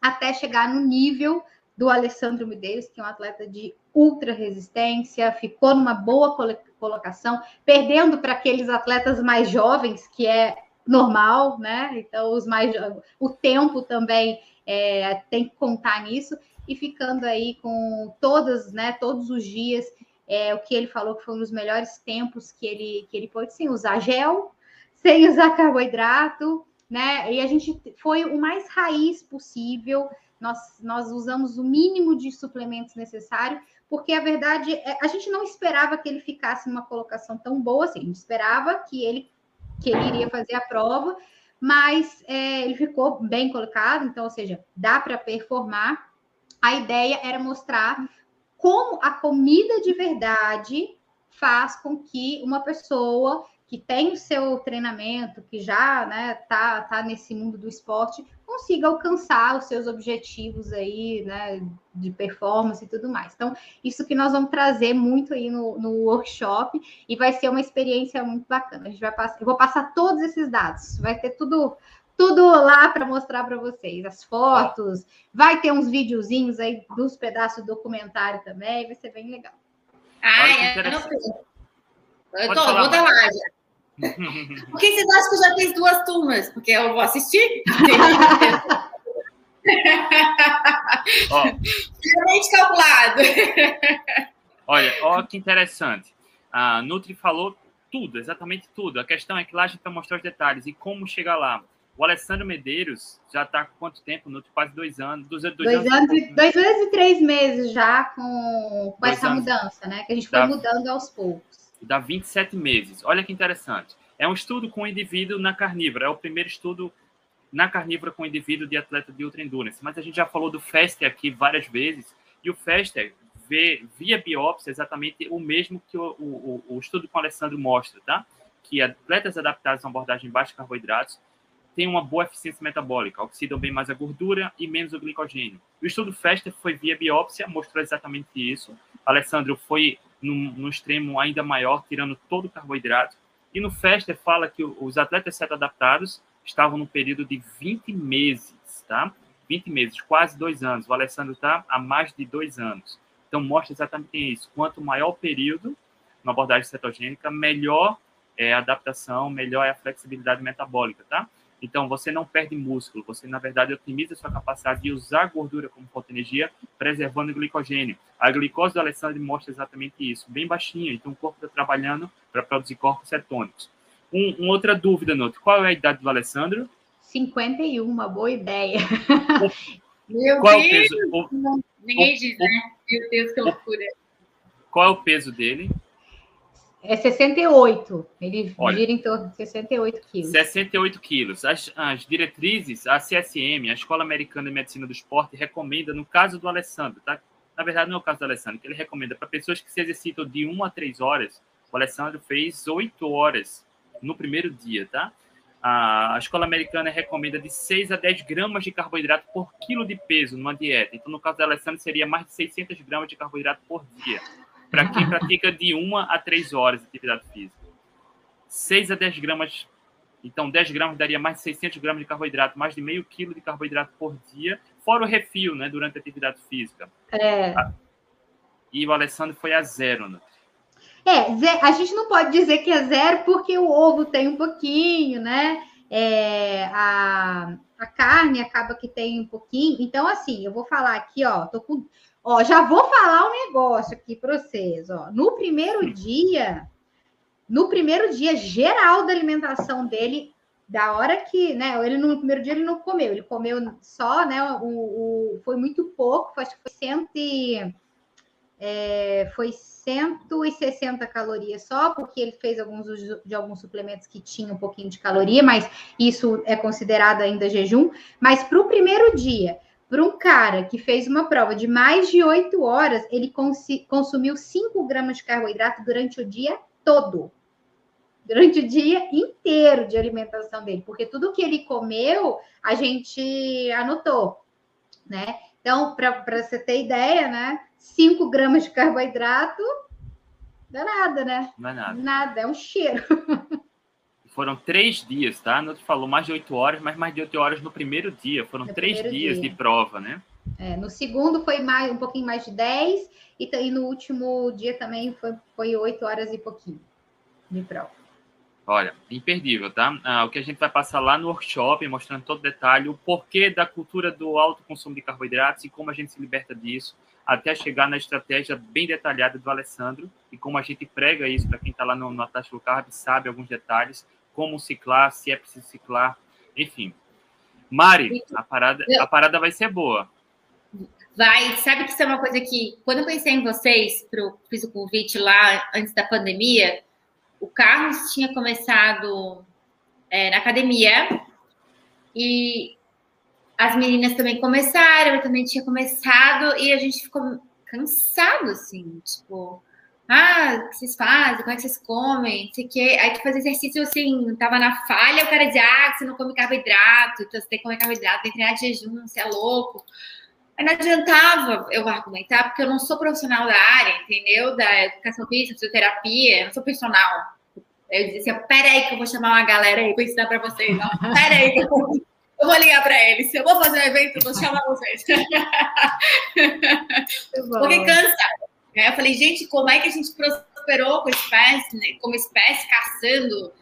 até chegar no nível do Alessandro Medeiros, que é um atleta de ultra resistência, ficou numa boa colocação, perdendo para aqueles atletas mais jovens, que é normal, né? Então, os mais o tempo também é, tem que contar nisso, e ficando aí com todas, né? Todos os dias, é, o que ele falou que foi um dos melhores tempos que ele, que ele pôde, sem usar gel, sem usar carboidrato, né? E a gente foi o mais raiz possível. Nós, nós usamos o mínimo de suplementos necessário, porque a verdade é, a gente não esperava que ele ficasse numa colocação tão boa assim, a gente esperava que ele que ele iria fazer a prova, mas é, ele ficou bem colocado, então, ou seja, dá para performar. A ideia era mostrar como a comida de verdade faz com que uma pessoa que tem o seu treinamento, que já né, tá, tá nesse mundo do esporte, consiga alcançar os seus objetivos aí, né, de performance e tudo mais. Então, isso que nós vamos trazer muito aí no, no workshop e vai ser uma experiência muito bacana. A gente vai passar, eu vou passar todos esses dados, vai ter tudo tudo lá para mostrar para vocês, as fotos, vai ter uns videozinhos aí dos pedaços do documentário também, vai ser bem legal. Ah, é, eu não Eu tô, vou dar lá já. Por que vocês acham que eu já fiz duas turmas? Porque eu vou assistir? Realmente calculado. Olha, olha que interessante. A Nutri falou tudo, exatamente tudo. A questão é que lá a gente vai mostrar os detalhes e como chegar lá. O Alessandro Medeiros já está com quanto tempo? Nutri? Quase dois anos. Dois, dois, dois anos, anos e, dois anos e três meses já com, com essa anos. mudança, né? Que a gente foi dá, mudando aos poucos. Dá 27 meses. Olha que interessante. É um estudo com indivíduo na carnívora. É o primeiro estudo na carnívora com indivíduo de atleta de ultra endurance. Mas a gente já falou do FASTER aqui várias vezes, e o FASTER vê via biópsia exatamente o mesmo que o, o, o estudo com o Alessandro mostra, tá? Que atletas adaptados a uma abordagem baixa de carboidratos têm uma boa eficiência metabólica, oxidam bem mais a gordura e menos o glicogênio. O estudo FASTER foi via biópsia, mostrou exatamente isso. Alessandro foi no extremo ainda maior, tirando todo o carboidrato. E no FASTER fala que os atletas adaptados estavam no período de 20 meses, tá? 20 meses, quase dois anos. O Alessandro está há mais de dois anos. Então, mostra exatamente isso. Quanto maior o período na abordagem cetogênica, melhor é a adaptação, melhor é a flexibilidade metabólica, tá? Então, você não perde músculo, você, na verdade, otimiza a sua capacidade de usar gordura como fonte de energia, preservando o glicogênio. A glicose do Alessandro mostra exatamente isso, bem baixinha, então o corpo está trabalhando para produzir corpos cetônicos. Um, uma outra dúvida, Noto. Qual é a idade do Alessandro? 51, uma boa ideia. Meu Qual Deus! É o peso? O, Ninguém o, diz, né? Meu Deus, que loucura. Qual é o peso dele? É 68. Ele Olha, gira em torno de 68 quilos. 68 quilos. As, as diretrizes, a CSM, a Escola Americana de Medicina do Esporte, recomenda, no caso do Alessandro, tá? Na verdade, não é o caso do Alessandro, que ele recomenda para pessoas que se exercitam de 1 a 3 horas. O Alessandro fez 8 horas no primeiro dia, tá? A escola americana recomenda de 6 a 10 gramas de carboidrato por quilo de peso numa dieta. Então, no caso da Alessandra, seria mais de 600 gramas de carboidrato por dia. Para quem pratica de 1 a 3 horas de atividade física. 6 a 10 gramas. Então, 10 gramas daria mais de 600 gramas de carboidrato, mais de meio quilo de carboidrato por dia. fora o refil, né, durante a atividade física. É. E o Alessandro foi a zero, né? É, a gente não pode dizer que é zero porque o ovo tem um pouquinho, né? É, a, a carne acaba que tem um pouquinho. Então, assim, eu vou falar aqui, ó, tô com. Ó, já vou falar um negócio aqui para vocês, ó. No primeiro dia, no primeiro dia geral da alimentação dele, da hora que, né? Ele no primeiro dia ele não comeu, ele comeu só, né? O, o foi muito pouco, acho que foi cento e, é, foi 160 calorias só, porque ele fez alguns de alguns suplementos que tinham um pouquinho de caloria, mas isso é considerado ainda jejum. Mas para o primeiro dia, para um cara que fez uma prova de mais de 8 horas, ele cons consumiu 5 gramas de carboidrato durante o dia todo. Durante o dia inteiro de alimentação dele, porque tudo que ele comeu, a gente anotou, né? Então, para você ter ideia, né? 5 gramas de carboidrato, não é nada, né? Não é nada. Nada, é um cheiro. Foram três dias, tá? Não te falou mais de oito horas, mas mais de oito horas no primeiro dia. Foram no três dias dia. de prova, né? É, no segundo foi mais, um pouquinho mais de dez, e, e no último dia também foi, foi oito horas e pouquinho de prova. Olha, imperdível, tá? Ah, o que a gente vai passar lá no workshop, mostrando todo detalhe, o porquê da cultura do alto consumo de carboidratos e como a gente se liberta disso, até chegar na estratégia bem detalhada do Alessandro e como a gente prega isso para quem está lá no, no Ataque Carb, sabe alguns detalhes, como ciclar, se é preciso ciclar, enfim. Mari, a parada, a parada vai ser boa. Vai, sabe que isso é uma coisa que, quando eu pensei em vocês, pro, fiz o convite lá antes da pandemia, o Carlos tinha começado é, na academia e as meninas também começaram, eu também tinha começado e a gente ficou cansado, assim, tipo, ah, o que vocês fazem? Como é que vocês comem? Sei o quê. Aí tu fazia exercício assim, tava na falha, o cara dizia, ah, você não come carboidrato, então você tem que comer carboidrato, tem que treinar de jejum, você é louco. Aí não adiantava eu argumentar, porque eu não sou profissional da área, entendeu? Da educação física, fisioterapia, eu não sou personal. Eu dizia assim, peraí que eu vou chamar uma galera aí para ensinar para vocês. Não, peraí que eu vou, eu vou ligar para eles. Se eu vou fazer um evento, eu vou chamar vocês. Porque cansa. Eu falei, gente, como é que a gente prosperou com espécie, né? como espécie, caçando,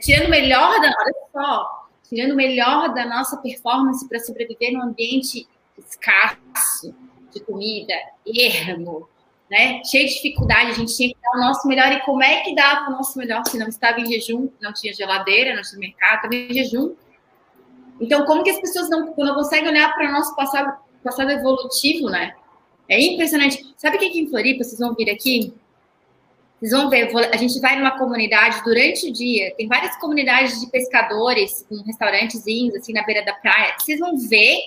tirando o melhor da. Olha só, tirando o melhor da nossa performance para sobreviver num ambiente escasso de comida, ermo, né? Cheio de dificuldade, a gente tinha que dar o nosso melhor. E como é que dava o nosso melhor se não estava em jejum, não tinha geladeira, não tinha mercado, estava em jejum? Então, como que as pessoas não, não conseguem olhar para o nosso passado, passado evolutivo, né? É impressionante. Sabe o que, que em Floripa, vocês vão vir aqui? Vocês vão ver, a gente vai numa comunidade durante o dia, tem várias comunidades de pescadores, com restaurantezinhos, assim, na beira da praia. Vocês vão ver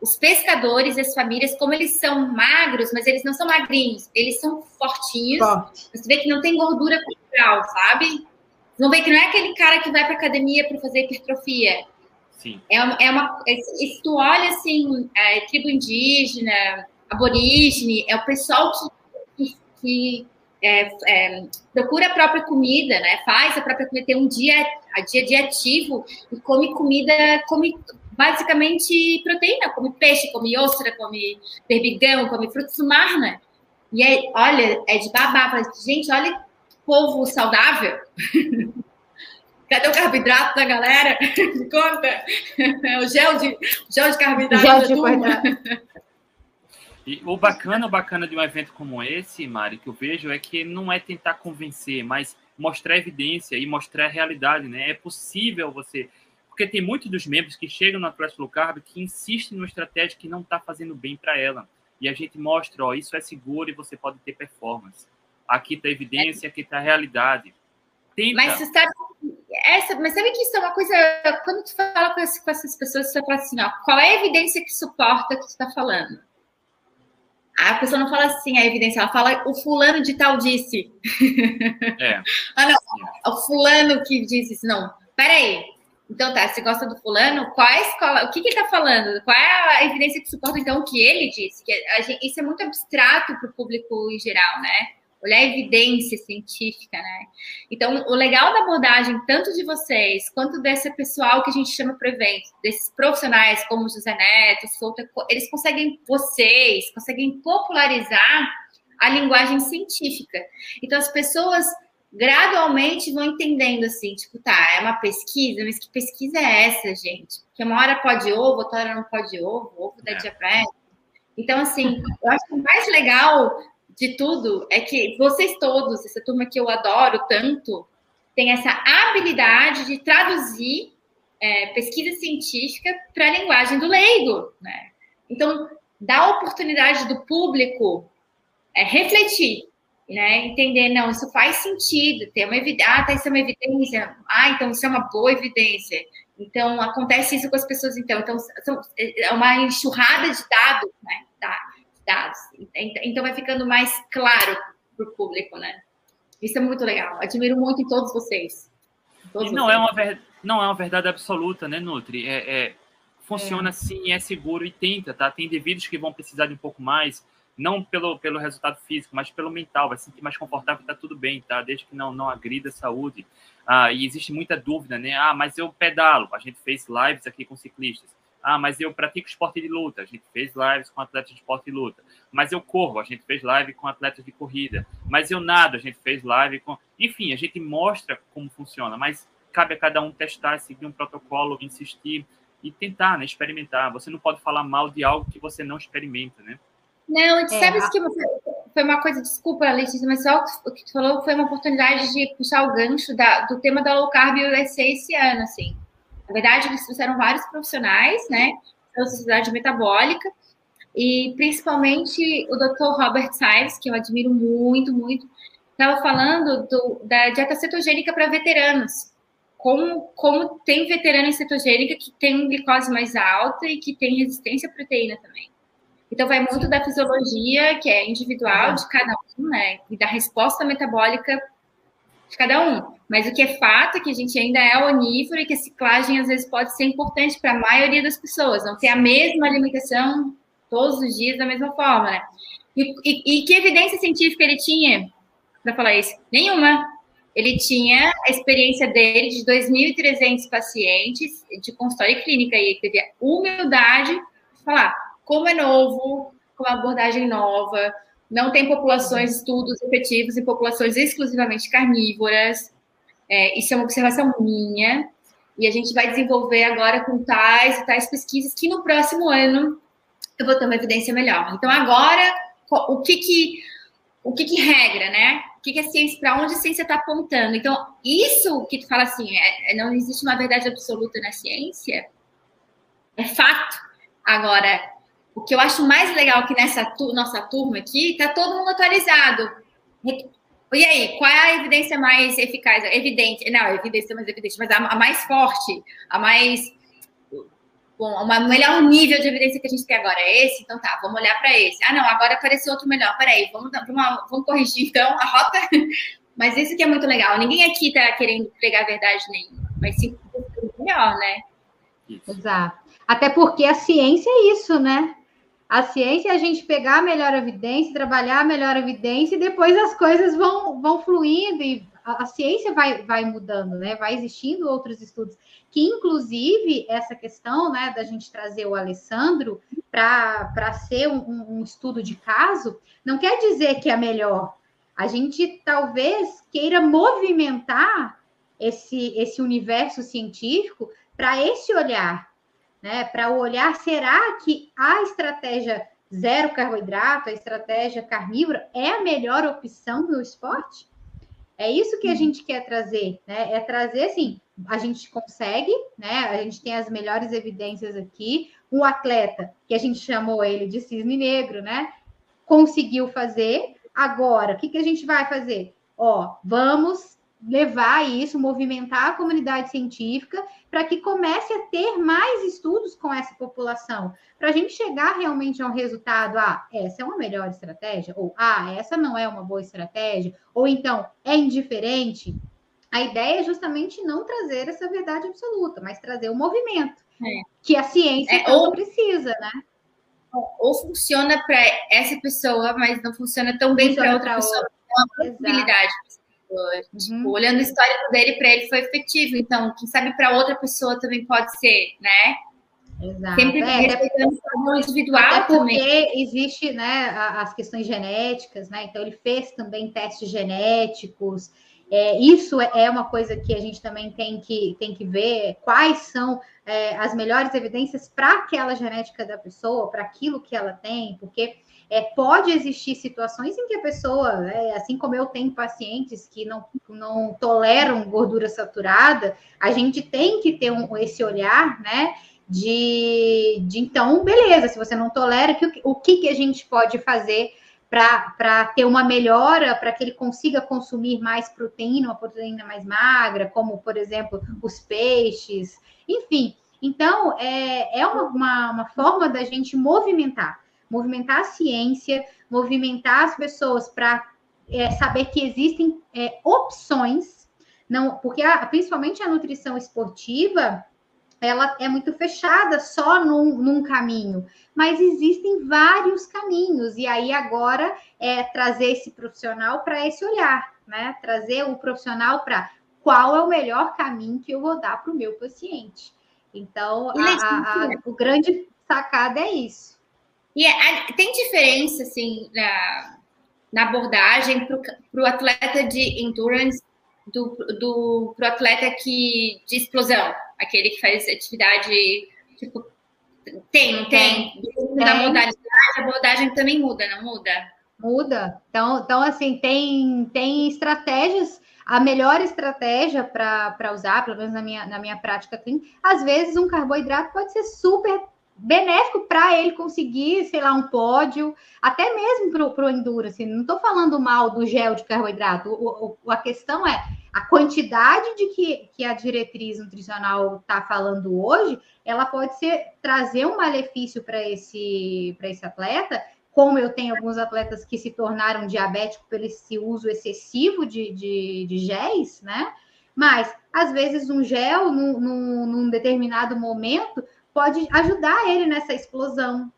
os pescadores e as famílias, como eles são magros, mas eles não são magrinhos, eles são fortinhos. Forte. Você vê que não tem gordura corporal, sabe? Vocês vão ver que não é aquele cara que vai para academia para fazer hipertrofia. Sim. É uma, é uma, se tu olha assim, é, tribo indígena, aborígene, é o pessoal que, que, é, é, procura a própria comida, né? Faz a própria comida, tem um dia a dia de ativo e come comida, come basicamente proteína, come peixe, come ostra, come berbigão, come frutos do mar, né? E é, olha, é de babá. Gente, olha povo saudável. Cadê o carboidrato da galera? Conta. O gel de, gel de carboidrato. Gel de carboidrato. E o bacana, o bacana de um evento como esse, Mari, que eu vejo é que não é tentar convencer, mas mostrar evidência e mostrar a realidade, né? É possível você porque tem muitos dos membros que chegam no Atlético Low Carb que insistem numa estratégia que não está fazendo bem para ela. E a gente mostra, ó, isso é seguro e você pode ter performance. Aqui está a evidência, aqui está a realidade. Tenta. Mas você sabe, essa, mas sabe que isso é uma coisa, quando tu fala com, essas pessoas, você fala assim, ó, qual é a evidência que suporta o que tu está falando? A pessoa não fala assim a evidência, ela fala o fulano de tal disse. É. ah, não, o fulano que disse isso. Não, peraí, então tá, você gosta do fulano? Qual é a escola? O que, que ele tá falando? Qual é a evidência que suporta, então, o que ele disse? Que gente, isso é muito abstrato para o público em geral, né? Olhar a evidência científica, né? Então, o legal da abordagem, tanto de vocês, quanto desse pessoal que a gente chama para evento, desses profissionais como José Neto, Souta, eles conseguem, vocês, conseguem popularizar a linguagem científica. Então, as pessoas gradualmente vão entendendo assim, tipo, tá, é uma pesquisa, mas que pesquisa é essa, gente? Porque uma hora pode ovo, outra hora não pode ovo, ovo da é. diabetes. Então, assim, eu acho que o mais legal de tudo é que vocês todos, essa turma que eu adoro tanto, tem essa habilidade de traduzir é, pesquisa científica para a linguagem do leigo, né? Então, dá a oportunidade do público é, refletir, né? Entender, não, isso faz sentido, ter uma evidência, ah, tá, isso é uma evidência, ah, então isso é uma boa evidência. Então, acontece isso com as pessoas, então. Então, são, é uma enxurrada de dados, né? Dados. Então, vai ficando mais claro para o público, né? Isso é muito legal. Admiro muito em todos vocês. Todos não, vocês. É uma ver... não é uma verdade absoluta, né, Nutri? É, é... Funciona é. sim, é seguro e tenta, tá? Tem indivíduos que vão precisar de um pouco mais, não pelo, pelo resultado físico, mas pelo mental, vai se sentir mais confortável, tá tudo bem, tá? Desde que não, não agrida a saúde. Ah, e existe muita dúvida, né? Ah, mas eu pedalo. A gente fez lives aqui com ciclistas. Ah, mas eu pratico esporte de luta. A gente fez lives com atletas de esporte de luta. Mas eu corro. A gente fez live com atletas de corrida. Mas eu nado. A gente fez live com. Enfim, a gente mostra como funciona. Mas cabe a cada um testar, seguir um protocolo, insistir e tentar, né? Experimentar. Você não pode falar mal de algo que você não experimenta, né? Não, sabe é. que foi uma coisa, desculpa, Letícia, mas só o que tu falou foi uma oportunidade de puxar o gancho da, do tema da low carb USA esse ano, assim. Na verdade, eles trouxeram vários profissionais, né, da sociedade metabólica, e principalmente o Dr. Robert Sives, que eu admiro muito, muito, estava falando do, da dieta cetogênica para veteranos. Como, como tem veterano em cetogênica que tem glicose mais alta e que tem resistência à proteína também. Então, vai muito da fisiologia, que é individual de cada um, né? E da resposta metabólica de cada um. Mas o que é fato é que a gente ainda é onívoro e que a ciclagem às vezes pode ser importante para a maioria das pessoas, não ter a mesma alimentação todos os dias da mesma forma, né? E, e, e que evidência científica ele tinha para falar isso? Nenhuma. Ele tinha a experiência dele de 2.300 pacientes de consultório clínica e teve a humildade de falar como é novo, com uma abordagem nova, não tem populações, estudos efetivos em populações exclusivamente carnívoras. É, isso é uma observação minha. E a gente vai desenvolver agora com tais e tais pesquisas que no próximo ano eu vou ter uma evidência melhor. Então, agora, o que que, o que, que regra, né? O que, que a ciência, para onde a ciência está apontando? Então, isso que tu fala assim, é, é, não existe uma verdade absoluta na ciência, é fato. Agora, o que eu acho mais legal que nessa tu, nossa turma aqui, tá todo mundo atualizado. E aí, qual é a evidência mais eficaz? Evidente, não, a evidência mais evidente, mas a, a mais forte, a mais. Bom, o melhor nível de evidência que a gente tem agora é esse, então tá, vamos olhar para esse. Ah, não, agora apareceu outro melhor. Peraí, vamos, vamos, vamos corrigir então a rota. Mas isso que é muito legal. Ninguém aqui tá querendo pregar verdade nenhuma, mas sim melhor, né? Exato. Até porque a ciência é isso, né? A ciência é a gente pegar a melhor evidência, trabalhar a melhor evidência e depois as coisas vão, vão fluindo e a, a ciência vai, vai mudando, né? Vai existindo outros estudos que, inclusive, essa questão né, da gente trazer o Alessandro para ser um, um estudo de caso, não quer dizer que é melhor. A gente talvez queira movimentar esse, esse universo científico para esse olhar, né? Para o olhar, será que a estratégia zero carboidrato, a estratégia carnívora, é a melhor opção no esporte? É isso que a gente quer trazer, né? É trazer assim, a gente consegue, né? A gente tem as melhores evidências aqui. Um atleta, que a gente chamou ele de cisne negro, né? Conseguiu fazer. Agora, o que, que a gente vai fazer? Ó, vamos levar isso, movimentar a comunidade científica para que comece a ter mais estudos com essa população, para a gente chegar realmente a um resultado, ah, essa é uma melhor estratégia, ou ah, essa não é uma boa estratégia, ou então é indiferente. A ideia é justamente não trazer essa verdade absoluta, mas trazer o movimento, é. que a ciência é, ou, precisa, né? Ou funciona para essa pessoa, mas não funciona tão bem para outra pessoa. uma possibilidade. Tipo, uhum. olhando o histórico dele, para ele foi efetivo. Então, quem sabe para outra pessoa também pode ser, né? Exato. Sempre é, respeitando o individual até porque também. existe né, as questões genéticas, né? Então ele fez também testes genéticos. É, isso é uma coisa que a gente também tem que, tem que ver quais são é, as melhores evidências para aquela genética da pessoa, para aquilo que ela tem, porque é, pode existir situações em que a pessoa, é, assim como eu tenho pacientes que não, não toleram gordura saturada, a gente tem que ter um, esse olhar, né? de, de então, beleza, se você não tolera, que, o que, que a gente pode fazer para ter uma melhora, para que ele consiga consumir mais proteína, uma proteína mais magra, como, por exemplo, os peixes, enfim. Então, é, é uma, uma, uma forma da gente movimentar, movimentar a ciência, movimentar as pessoas para é, saber que existem é, opções, não, porque a, principalmente a nutrição esportiva, ela é muito fechada só num, num, caminho, mas existem vários caminhos, e aí agora é trazer esse profissional para esse olhar, né? Trazer o profissional para qual é o melhor caminho que eu vou dar para o meu paciente. Então, a, a, a, o grande sacada é isso. E é, tem diferença, assim, na, na abordagem para o atleta de endurance do, do pro atleta que de explosão, aquele que faz atividade tipo tem, não tem? tem. Da modalidade, a abordagem também muda, não muda? Muda. Então, então assim, tem, tem estratégias, a melhor estratégia para usar, pelo menos na minha, na minha prática clínica, às vezes um carboidrato pode ser super benéfico para ele conseguir, sei lá, um pódio, até mesmo para o endurance. Não estou falando mal do gel de carboidrato. O, o, a questão é a quantidade de que, que a diretriz nutricional está falando hoje, ela pode ser trazer um malefício para esse, esse atleta, como eu tenho alguns atletas que se tornaram diabéticos pelo esse uso excessivo de, de, de géis, né? Mas, às vezes, um gel, num, num, num determinado momento, pode ajudar ele nessa explosão.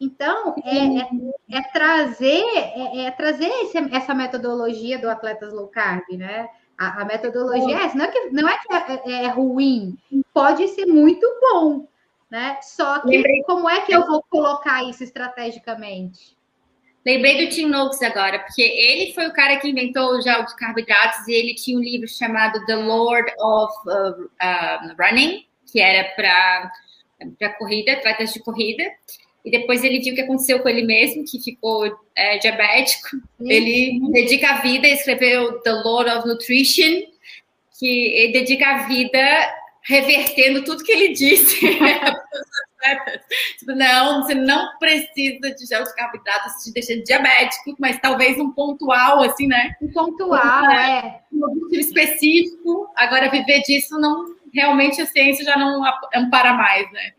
Então, é, é, é trazer, é, é trazer esse, essa metodologia do Atletas Low Carb, né? A, a metodologia é essa, não é que, não é, que é, é, é, ruim, pode ser muito bom, né? Só que Lembrei. como é que eu vou colocar isso estrategicamente? Lembrei do Tim Noakes agora, porque ele foi o cara que inventou o gel de carboidratos e ele tinha um livro chamado The Lord of uh, uh, Running, que era para para corrida, atletas de corrida. E depois ele viu o que aconteceu com ele mesmo, que ficou é, diabético. Uhum. Ele dedica a vida, escreveu The Lord of Nutrition, que ele dedica a vida revertendo tudo que ele disse. tipo, não, você não precisa de gel de carboidratos, te deixa diabético, mas talvez um pontual, assim, né? Um pontual, é. Um objetivo específico. Agora, viver disso não realmente a ciência já não ampara mais, né?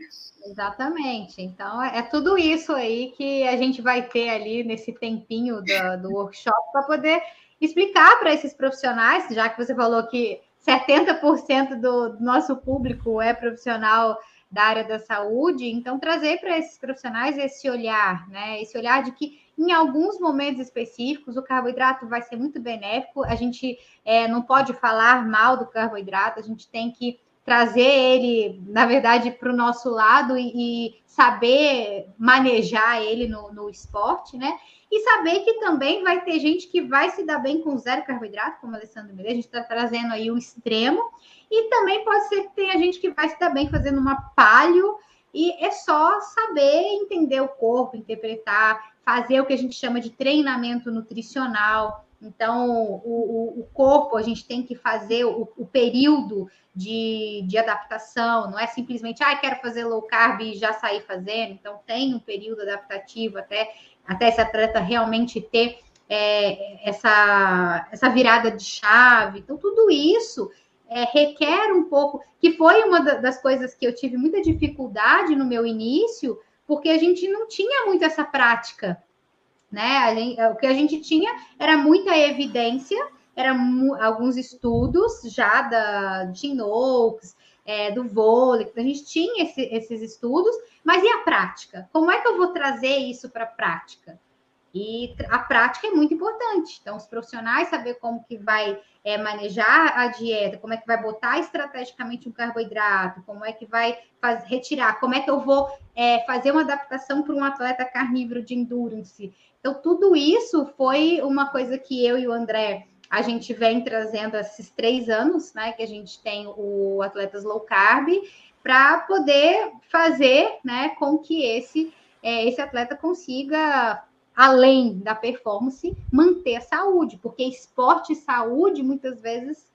Exatamente. Então, é tudo isso aí que a gente vai ter ali nesse tempinho do, do workshop para poder explicar para esses profissionais, já que você falou que 70% do nosso público é profissional da área da saúde, então trazer para esses profissionais esse olhar, né? Esse olhar de que em alguns momentos específicos o carboidrato vai ser muito benéfico. A gente é, não pode falar mal do carboidrato, a gente tem que trazer ele, na verdade, para o nosso lado e, e, saber manejar ele no, no, esporte, né? E saber que também vai ter gente que vai se dar bem com zero carboidrato, como o Alessandro Miranda, a gente está trazendo aí o extremo, e também pode ser que tenha gente que vai se dar bem fazendo uma palio, e é só saber entender o corpo, interpretar, fazer o que a gente chama de treinamento nutricional, então, o, o, corpo, a gente tem que fazer o, o período de, de, adaptação, não é simplesmente, ah, quero fazer low carb e já sair fazendo. Então, tem um período adaptativo até, até esse atleta realmente ter é, essa, essa virada de chave. Então, tudo isso é, requer um pouco, que foi uma das coisas que eu tive muita dificuldade no meu início, porque a gente não tinha muito essa prática né? Gente, o que a gente tinha era muita evidência, eram alguns estudos já da Tim Oaks, é, do vôlei, a gente tinha esse, esses estudos, mas e a prática? Como é que eu vou trazer isso para a prática? E a prática é muito importante. Então, os profissionais saber como que vai é, manejar a dieta, como é que vai botar estrategicamente um carboidrato, como é que vai faz, retirar, como é que eu vou é, fazer uma adaptação para um atleta carnívoro de endurance. Então, tudo isso foi uma coisa que eu e o André a gente vem trazendo esses três anos, né, que a gente tem o Atletas Low Carb, para poder fazer, né, com que esse, é, esse atleta consiga além da performance, manter a saúde, porque esporte e saúde muitas vezes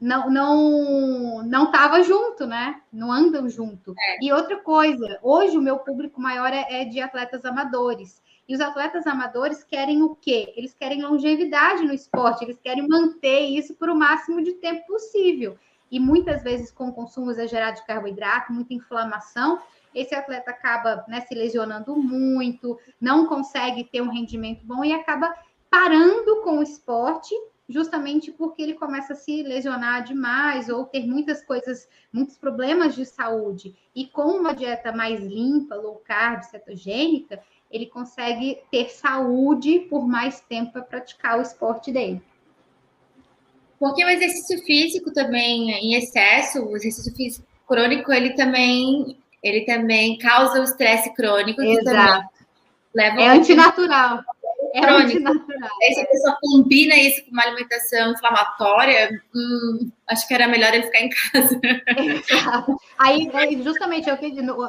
não não não estava junto, né? Não andam junto. É. E outra coisa, hoje o meu público maior é, é, de atletas amadores. E os atletas amadores querem o quê? Eles querem longevidade no esporte, eles querem manter isso por o máximo de tempo possível. E muitas vezes com consumo exagerado de carboidrato, muita inflamação, esse atleta acaba né, se lesionando muito, não consegue ter um rendimento bom e acaba parando com o esporte, justamente porque ele começa a se lesionar demais ou ter muitas coisas, muitos problemas de saúde. E com uma dieta mais limpa, low carb, cetogênica, ele consegue ter saúde por mais tempo para praticar o esporte dele. Porque o exercício físico também em excesso, o exercício físico crônico, ele também ele também causa o estresse crônico. Exato. Leva é antinatural. É antinatural. Aí se a pessoa combina isso com uma alimentação inflamatória, hum, acho que era melhor ele ficar em casa. Exato. Aí, justamente, eu acredito,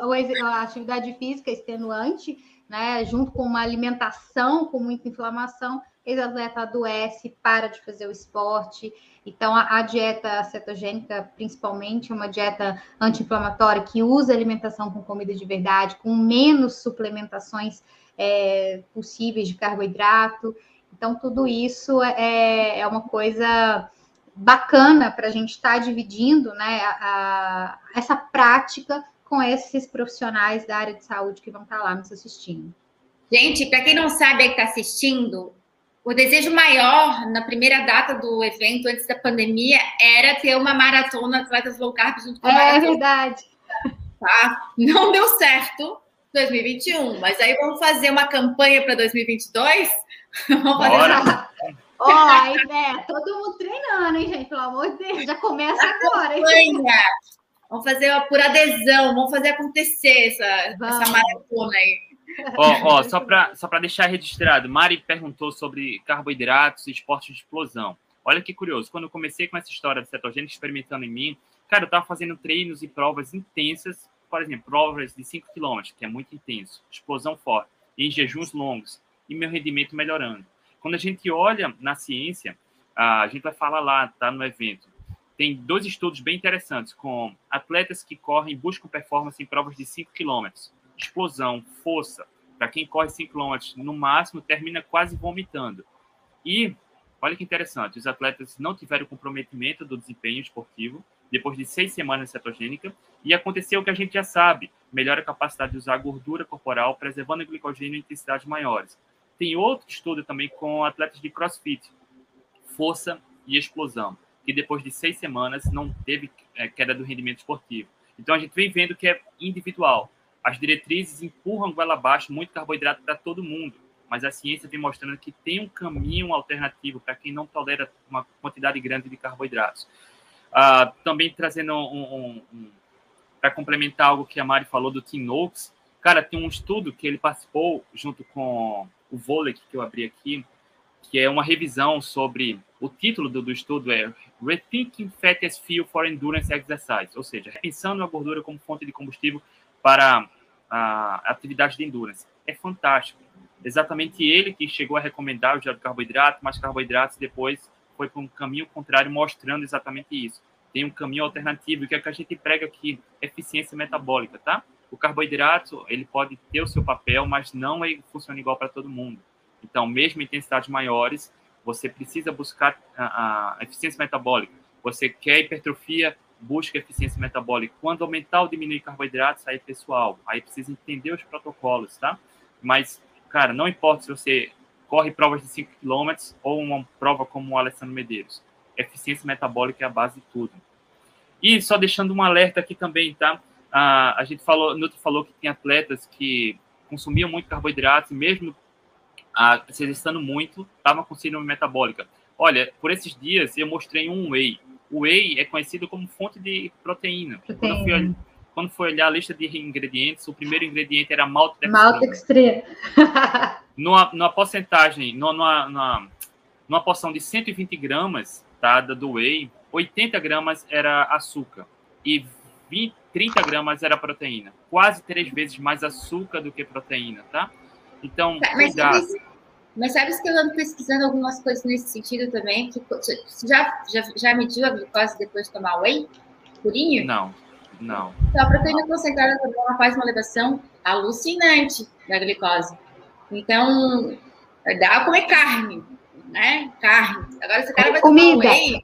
a atividade física extenuante, né, junto com uma alimentação com muita inflamação, esse atleta adoece, para de fazer o esporte. Então, a, a dieta cetogênica, principalmente, é uma dieta anti-inflamatória que usa alimentação com comida de verdade, com menos suplementações é, possíveis de carboidrato. Então, tudo isso é, é uma coisa bacana para a gente estar tá dividindo né, a, a, essa prática com esses profissionais da área de saúde que vão estar tá lá nos assistindo. Gente, para quem não sabe aí que está assistindo, o desejo maior na primeira data do evento, antes da pandemia, era ter uma maratona Atletas Low Carb junto com a É verdade. Tá? Não deu certo 2021, mas aí vamos fazer uma campanha para 2022? Vamos Bora. Ó, oh, ideia, todo mundo treinando, hein, gente? Pelo amor de Deus, já começa agora, hein? Vamos fazer por adesão, vamos fazer acontecer essa, essa maratona aí. Ó, ó, só para só deixar registrado, Mari perguntou sobre carboidratos e esportes de explosão. Olha que curioso, quando eu comecei com essa história de cetogênica experimentando em mim, cara, eu tava fazendo treinos e provas intensas, por exemplo, provas de 5 km, que é muito intenso, explosão forte, em jejuns longos, e meu rendimento melhorando. Quando a gente olha na ciência, a gente vai falar lá, tá no evento, tem dois estudos bem interessantes com atletas que correm, buscam performance em provas de 5 quilômetros explosão, força. Para quem corre 5 km no máximo, termina quase vomitando. E, olha que interessante, os atletas não tiveram comprometimento do desempenho esportivo depois de seis semanas cetogênica, e aconteceu o que a gente já sabe, melhora a capacidade de usar gordura corporal, preservando o glicogênio em intensidades maiores. Tem outro estudo também com atletas de crossfit, força e explosão, que depois de seis semanas não teve é, queda do rendimento esportivo. Então a gente vem vendo que é individual as diretrizes empurram goela abaixo muito carboidrato para todo mundo, mas a ciência vem mostrando que tem um caminho alternativo para quem não tolera uma quantidade grande de carboidratos. Uh, também trazendo um, um, um para complementar algo que a Mari falou do Tim Noakes, cara, tem um estudo que ele participou junto com o Volek, que eu abri aqui, que é uma revisão sobre o título do, do estudo é Rethinking Fat as Fuel for Endurance Exercise, ou seja, repensando a gordura como fonte de combustível para a atividade de endurance. É fantástico. Exatamente ele que chegou a recomendar o gel de carboidrato, mas carboidratos depois foi para um caminho contrário, mostrando exatamente isso. Tem um caminho alternativo, que é o que a gente prega aqui, eficiência metabólica, tá? O carboidrato, ele pode ter o seu papel, mas não é, funciona igual para todo mundo. Então, mesmo intensidades maiores, você precisa buscar a, a eficiência metabólica. Você quer hipertrofia busca eficiência metabólica. Quando aumentar ou diminuir carboidratos, aí pessoal, aí precisa entender os protocolos, tá? Mas, cara, não importa se você corre provas de 5 km ou uma prova como o Alessandro Medeiros. Eficiência metabólica é a base de tudo. E só deixando um alerta aqui também, tá? a gente falou, Nutri falou que tem atletas que consumiam muito carboidratos, mesmo a, se exercitando muito, estavam com síndrome metabólica. Olha, por esses dias eu mostrei um whey. O whey é conhecido como fonte de proteína. proteína. Quando, fui, quando fui olhar a lista de ingredientes, o primeiro ingrediente era maltodextrina. Maltodextrina. numa, numa porcentagem, numa, numa, numa porção de 120 gramas tá, do whey, 80 gramas era açúcar e 20, 30 gramas era proteína. Quase três vezes mais açúcar do que proteína, tá? Então, tá, mas cuidado. Sabes, mas sabes que eu ando pesquisando algumas coisas nesse sentido também? Que, você já, já, já mediu a glicose depois de tomar whey? Purinho? Não, não. Então, a proteína concentrada ela faz uma elevação alucinante da glicose. Então, dá a comer carne, né? Carne. Agora, se o cara vai tomar whey...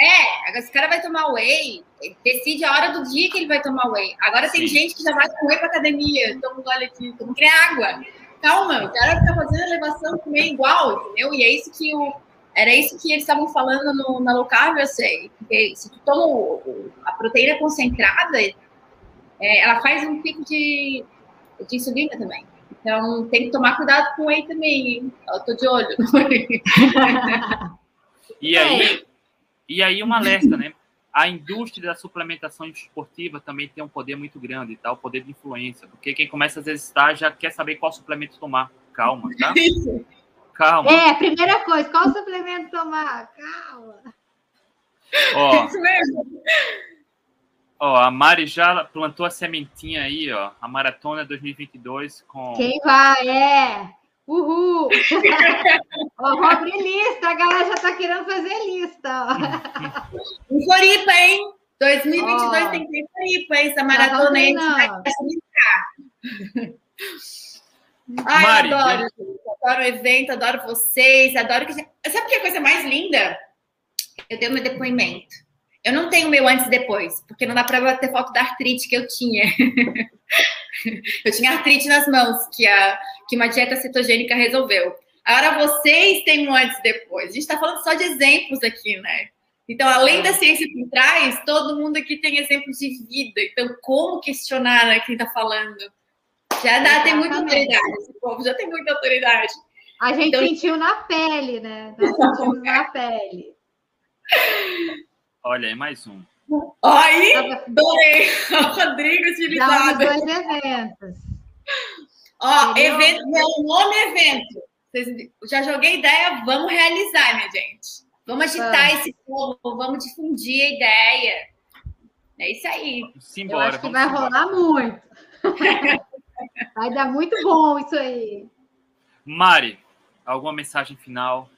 É, agora esse cara vai tomar whey, decide a hora do dia que ele vai tomar whey. Agora tem Sim. gente que já vai com whey pra academia, toma olha aqui, toma quer água. Calma, o cara fica fazendo elevação comer igual, entendeu? E é isso que o. Era isso que eles estavam falando no, na low carb, eu sei. Porque se tu toma o, a proteína concentrada, é, ela faz um pico de, de insulina também. Então tem que tomar cuidado com o whey também, hein? Eu tô de olho. e aí, e aí um alerta, né? A indústria da suplementação esportiva também tem um poder muito grande, tá? O poder de influência. Porque quem começa a exercitar já quer saber qual suplemento tomar. Calma, tá? Calma. É, primeira coisa, qual suplemento tomar? Calma. Ó, Isso mesmo. Ó, a Mari já plantou a sementinha aí, ó. A maratona 2022 com. Quem vai? É. Uhul! ó, vou abrir lista, a galera já tá querendo fazer lista. Em Floripa, hein? 2022 oh. tem que ter Floripa, hein? Essa maratona aí vai Ai, Mari, adoro, adoro o evento, adoro vocês, adoro que. Sabe que é a coisa mais linda? Eu dei meu depoimento. Eu não tenho meu antes e depois, porque não dá para ter foto da artrite que eu tinha. eu tinha artrite nas mãos, que, a, que uma dieta cetogênica resolveu. Agora vocês têm um antes e depois. A gente está falando só de exemplos aqui, né? Então, além da ciência por trás, todo mundo aqui tem exemplos de vida. Então, como questionar né, quem está falando? Já dá, tem muita autoridade. Esse povo já tem muita autoridade. A gente então, sentiu na pele, né? Nós sentimos na pele. Olha, aí mais um. Aí, adorei. Rodrigo utilizado. dois eventos. Ó, evento, meu nome é evento. Já joguei ideia, vamos realizar, minha gente. Vamos agitar esse povo, vamos difundir a ideia. É isso aí. Simbora, Eu acho que vai embora. rolar muito. vai dar muito bom isso aí. Mari, alguma mensagem final?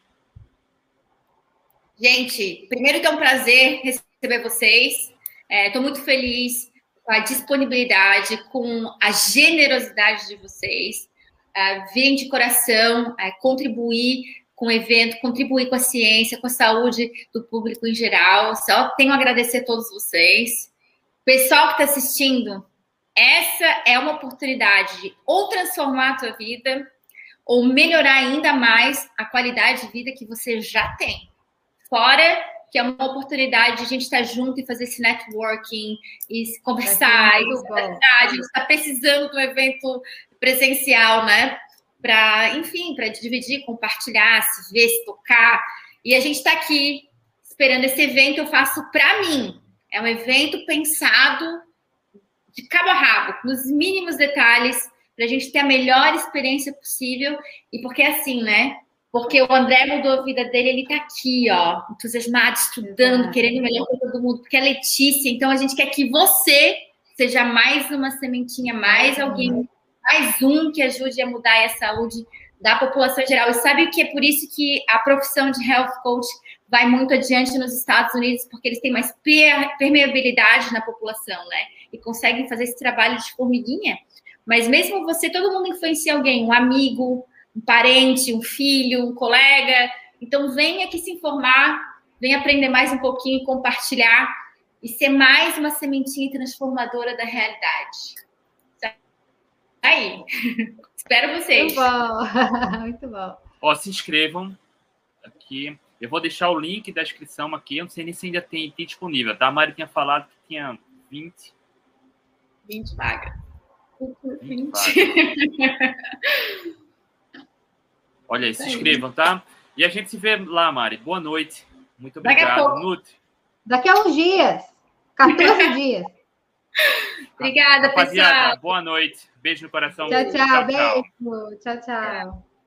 Gente, primeiro que é um prazer receber vocês. Estou é, muito feliz com a disponibilidade, com a generosidade de vocês. É, de coração, é, contribuir com o evento, contribuir com a ciência, com a saúde do público em geral. Só tenho a agradecer a todos vocês. Pessoal que está assistindo, essa é uma oportunidade de ou transformar a tua vida ou melhorar ainda mais a qualidade de vida que você já tem. Fora que é uma oportunidade de a gente estar junto e fazer esse networking e conversar. É e a gente está precisando de um evento presencial, né? Para, enfim, para dividir, compartilhar, se ver, se tocar. E a gente está aqui esperando esse evento. Eu faço para mim. É um evento pensado de cabo a rabo, nos mínimos detalhes, para a gente ter a melhor experiência possível. E porque é assim, né? Porque o André mudou a vida dele, ele está aqui, ó, entusiasmado, estudando, querendo o melhor para todo mundo, porque é Letícia. Então a gente quer que você seja mais uma sementinha, mais alguém, mais um que ajude a mudar a saúde da população em geral. E sabe o que é por isso que a profissão de health coach vai muito adiante nos Estados Unidos, porque eles têm mais permeabilidade na população, né? E conseguem fazer esse trabalho de formiguinha. Mas mesmo você, todo mundo influencia alguém, um amigo, um parente, um filho, um colega. Então, venha aqui se informar, venha aprender mais um pouquinho, compartilhar e ser mais uma sementinha transformadora da realidade. Tá aí. Espero vocês. Muito bom. Muito bom. Ó, se inscrevam aqui. Eu vou deixar o link da inscrição aqui. Eu não sei nem se ainda tem, tem disponível, tá? A Mari tinha falado que tinha 20. 20 vagas. 20. 20 vagas. Olha aí, se inscrevam, tá? E a gente se vê lá, Mari. Boa noite. Muito obrigado. Nutri. Daqui a uns dias. 14 dias. Obrigada, Rapaziada, pessoal. Boa noite. Beijo no coração. Tchau, tchau. tchau beijo. Tchau, tchau.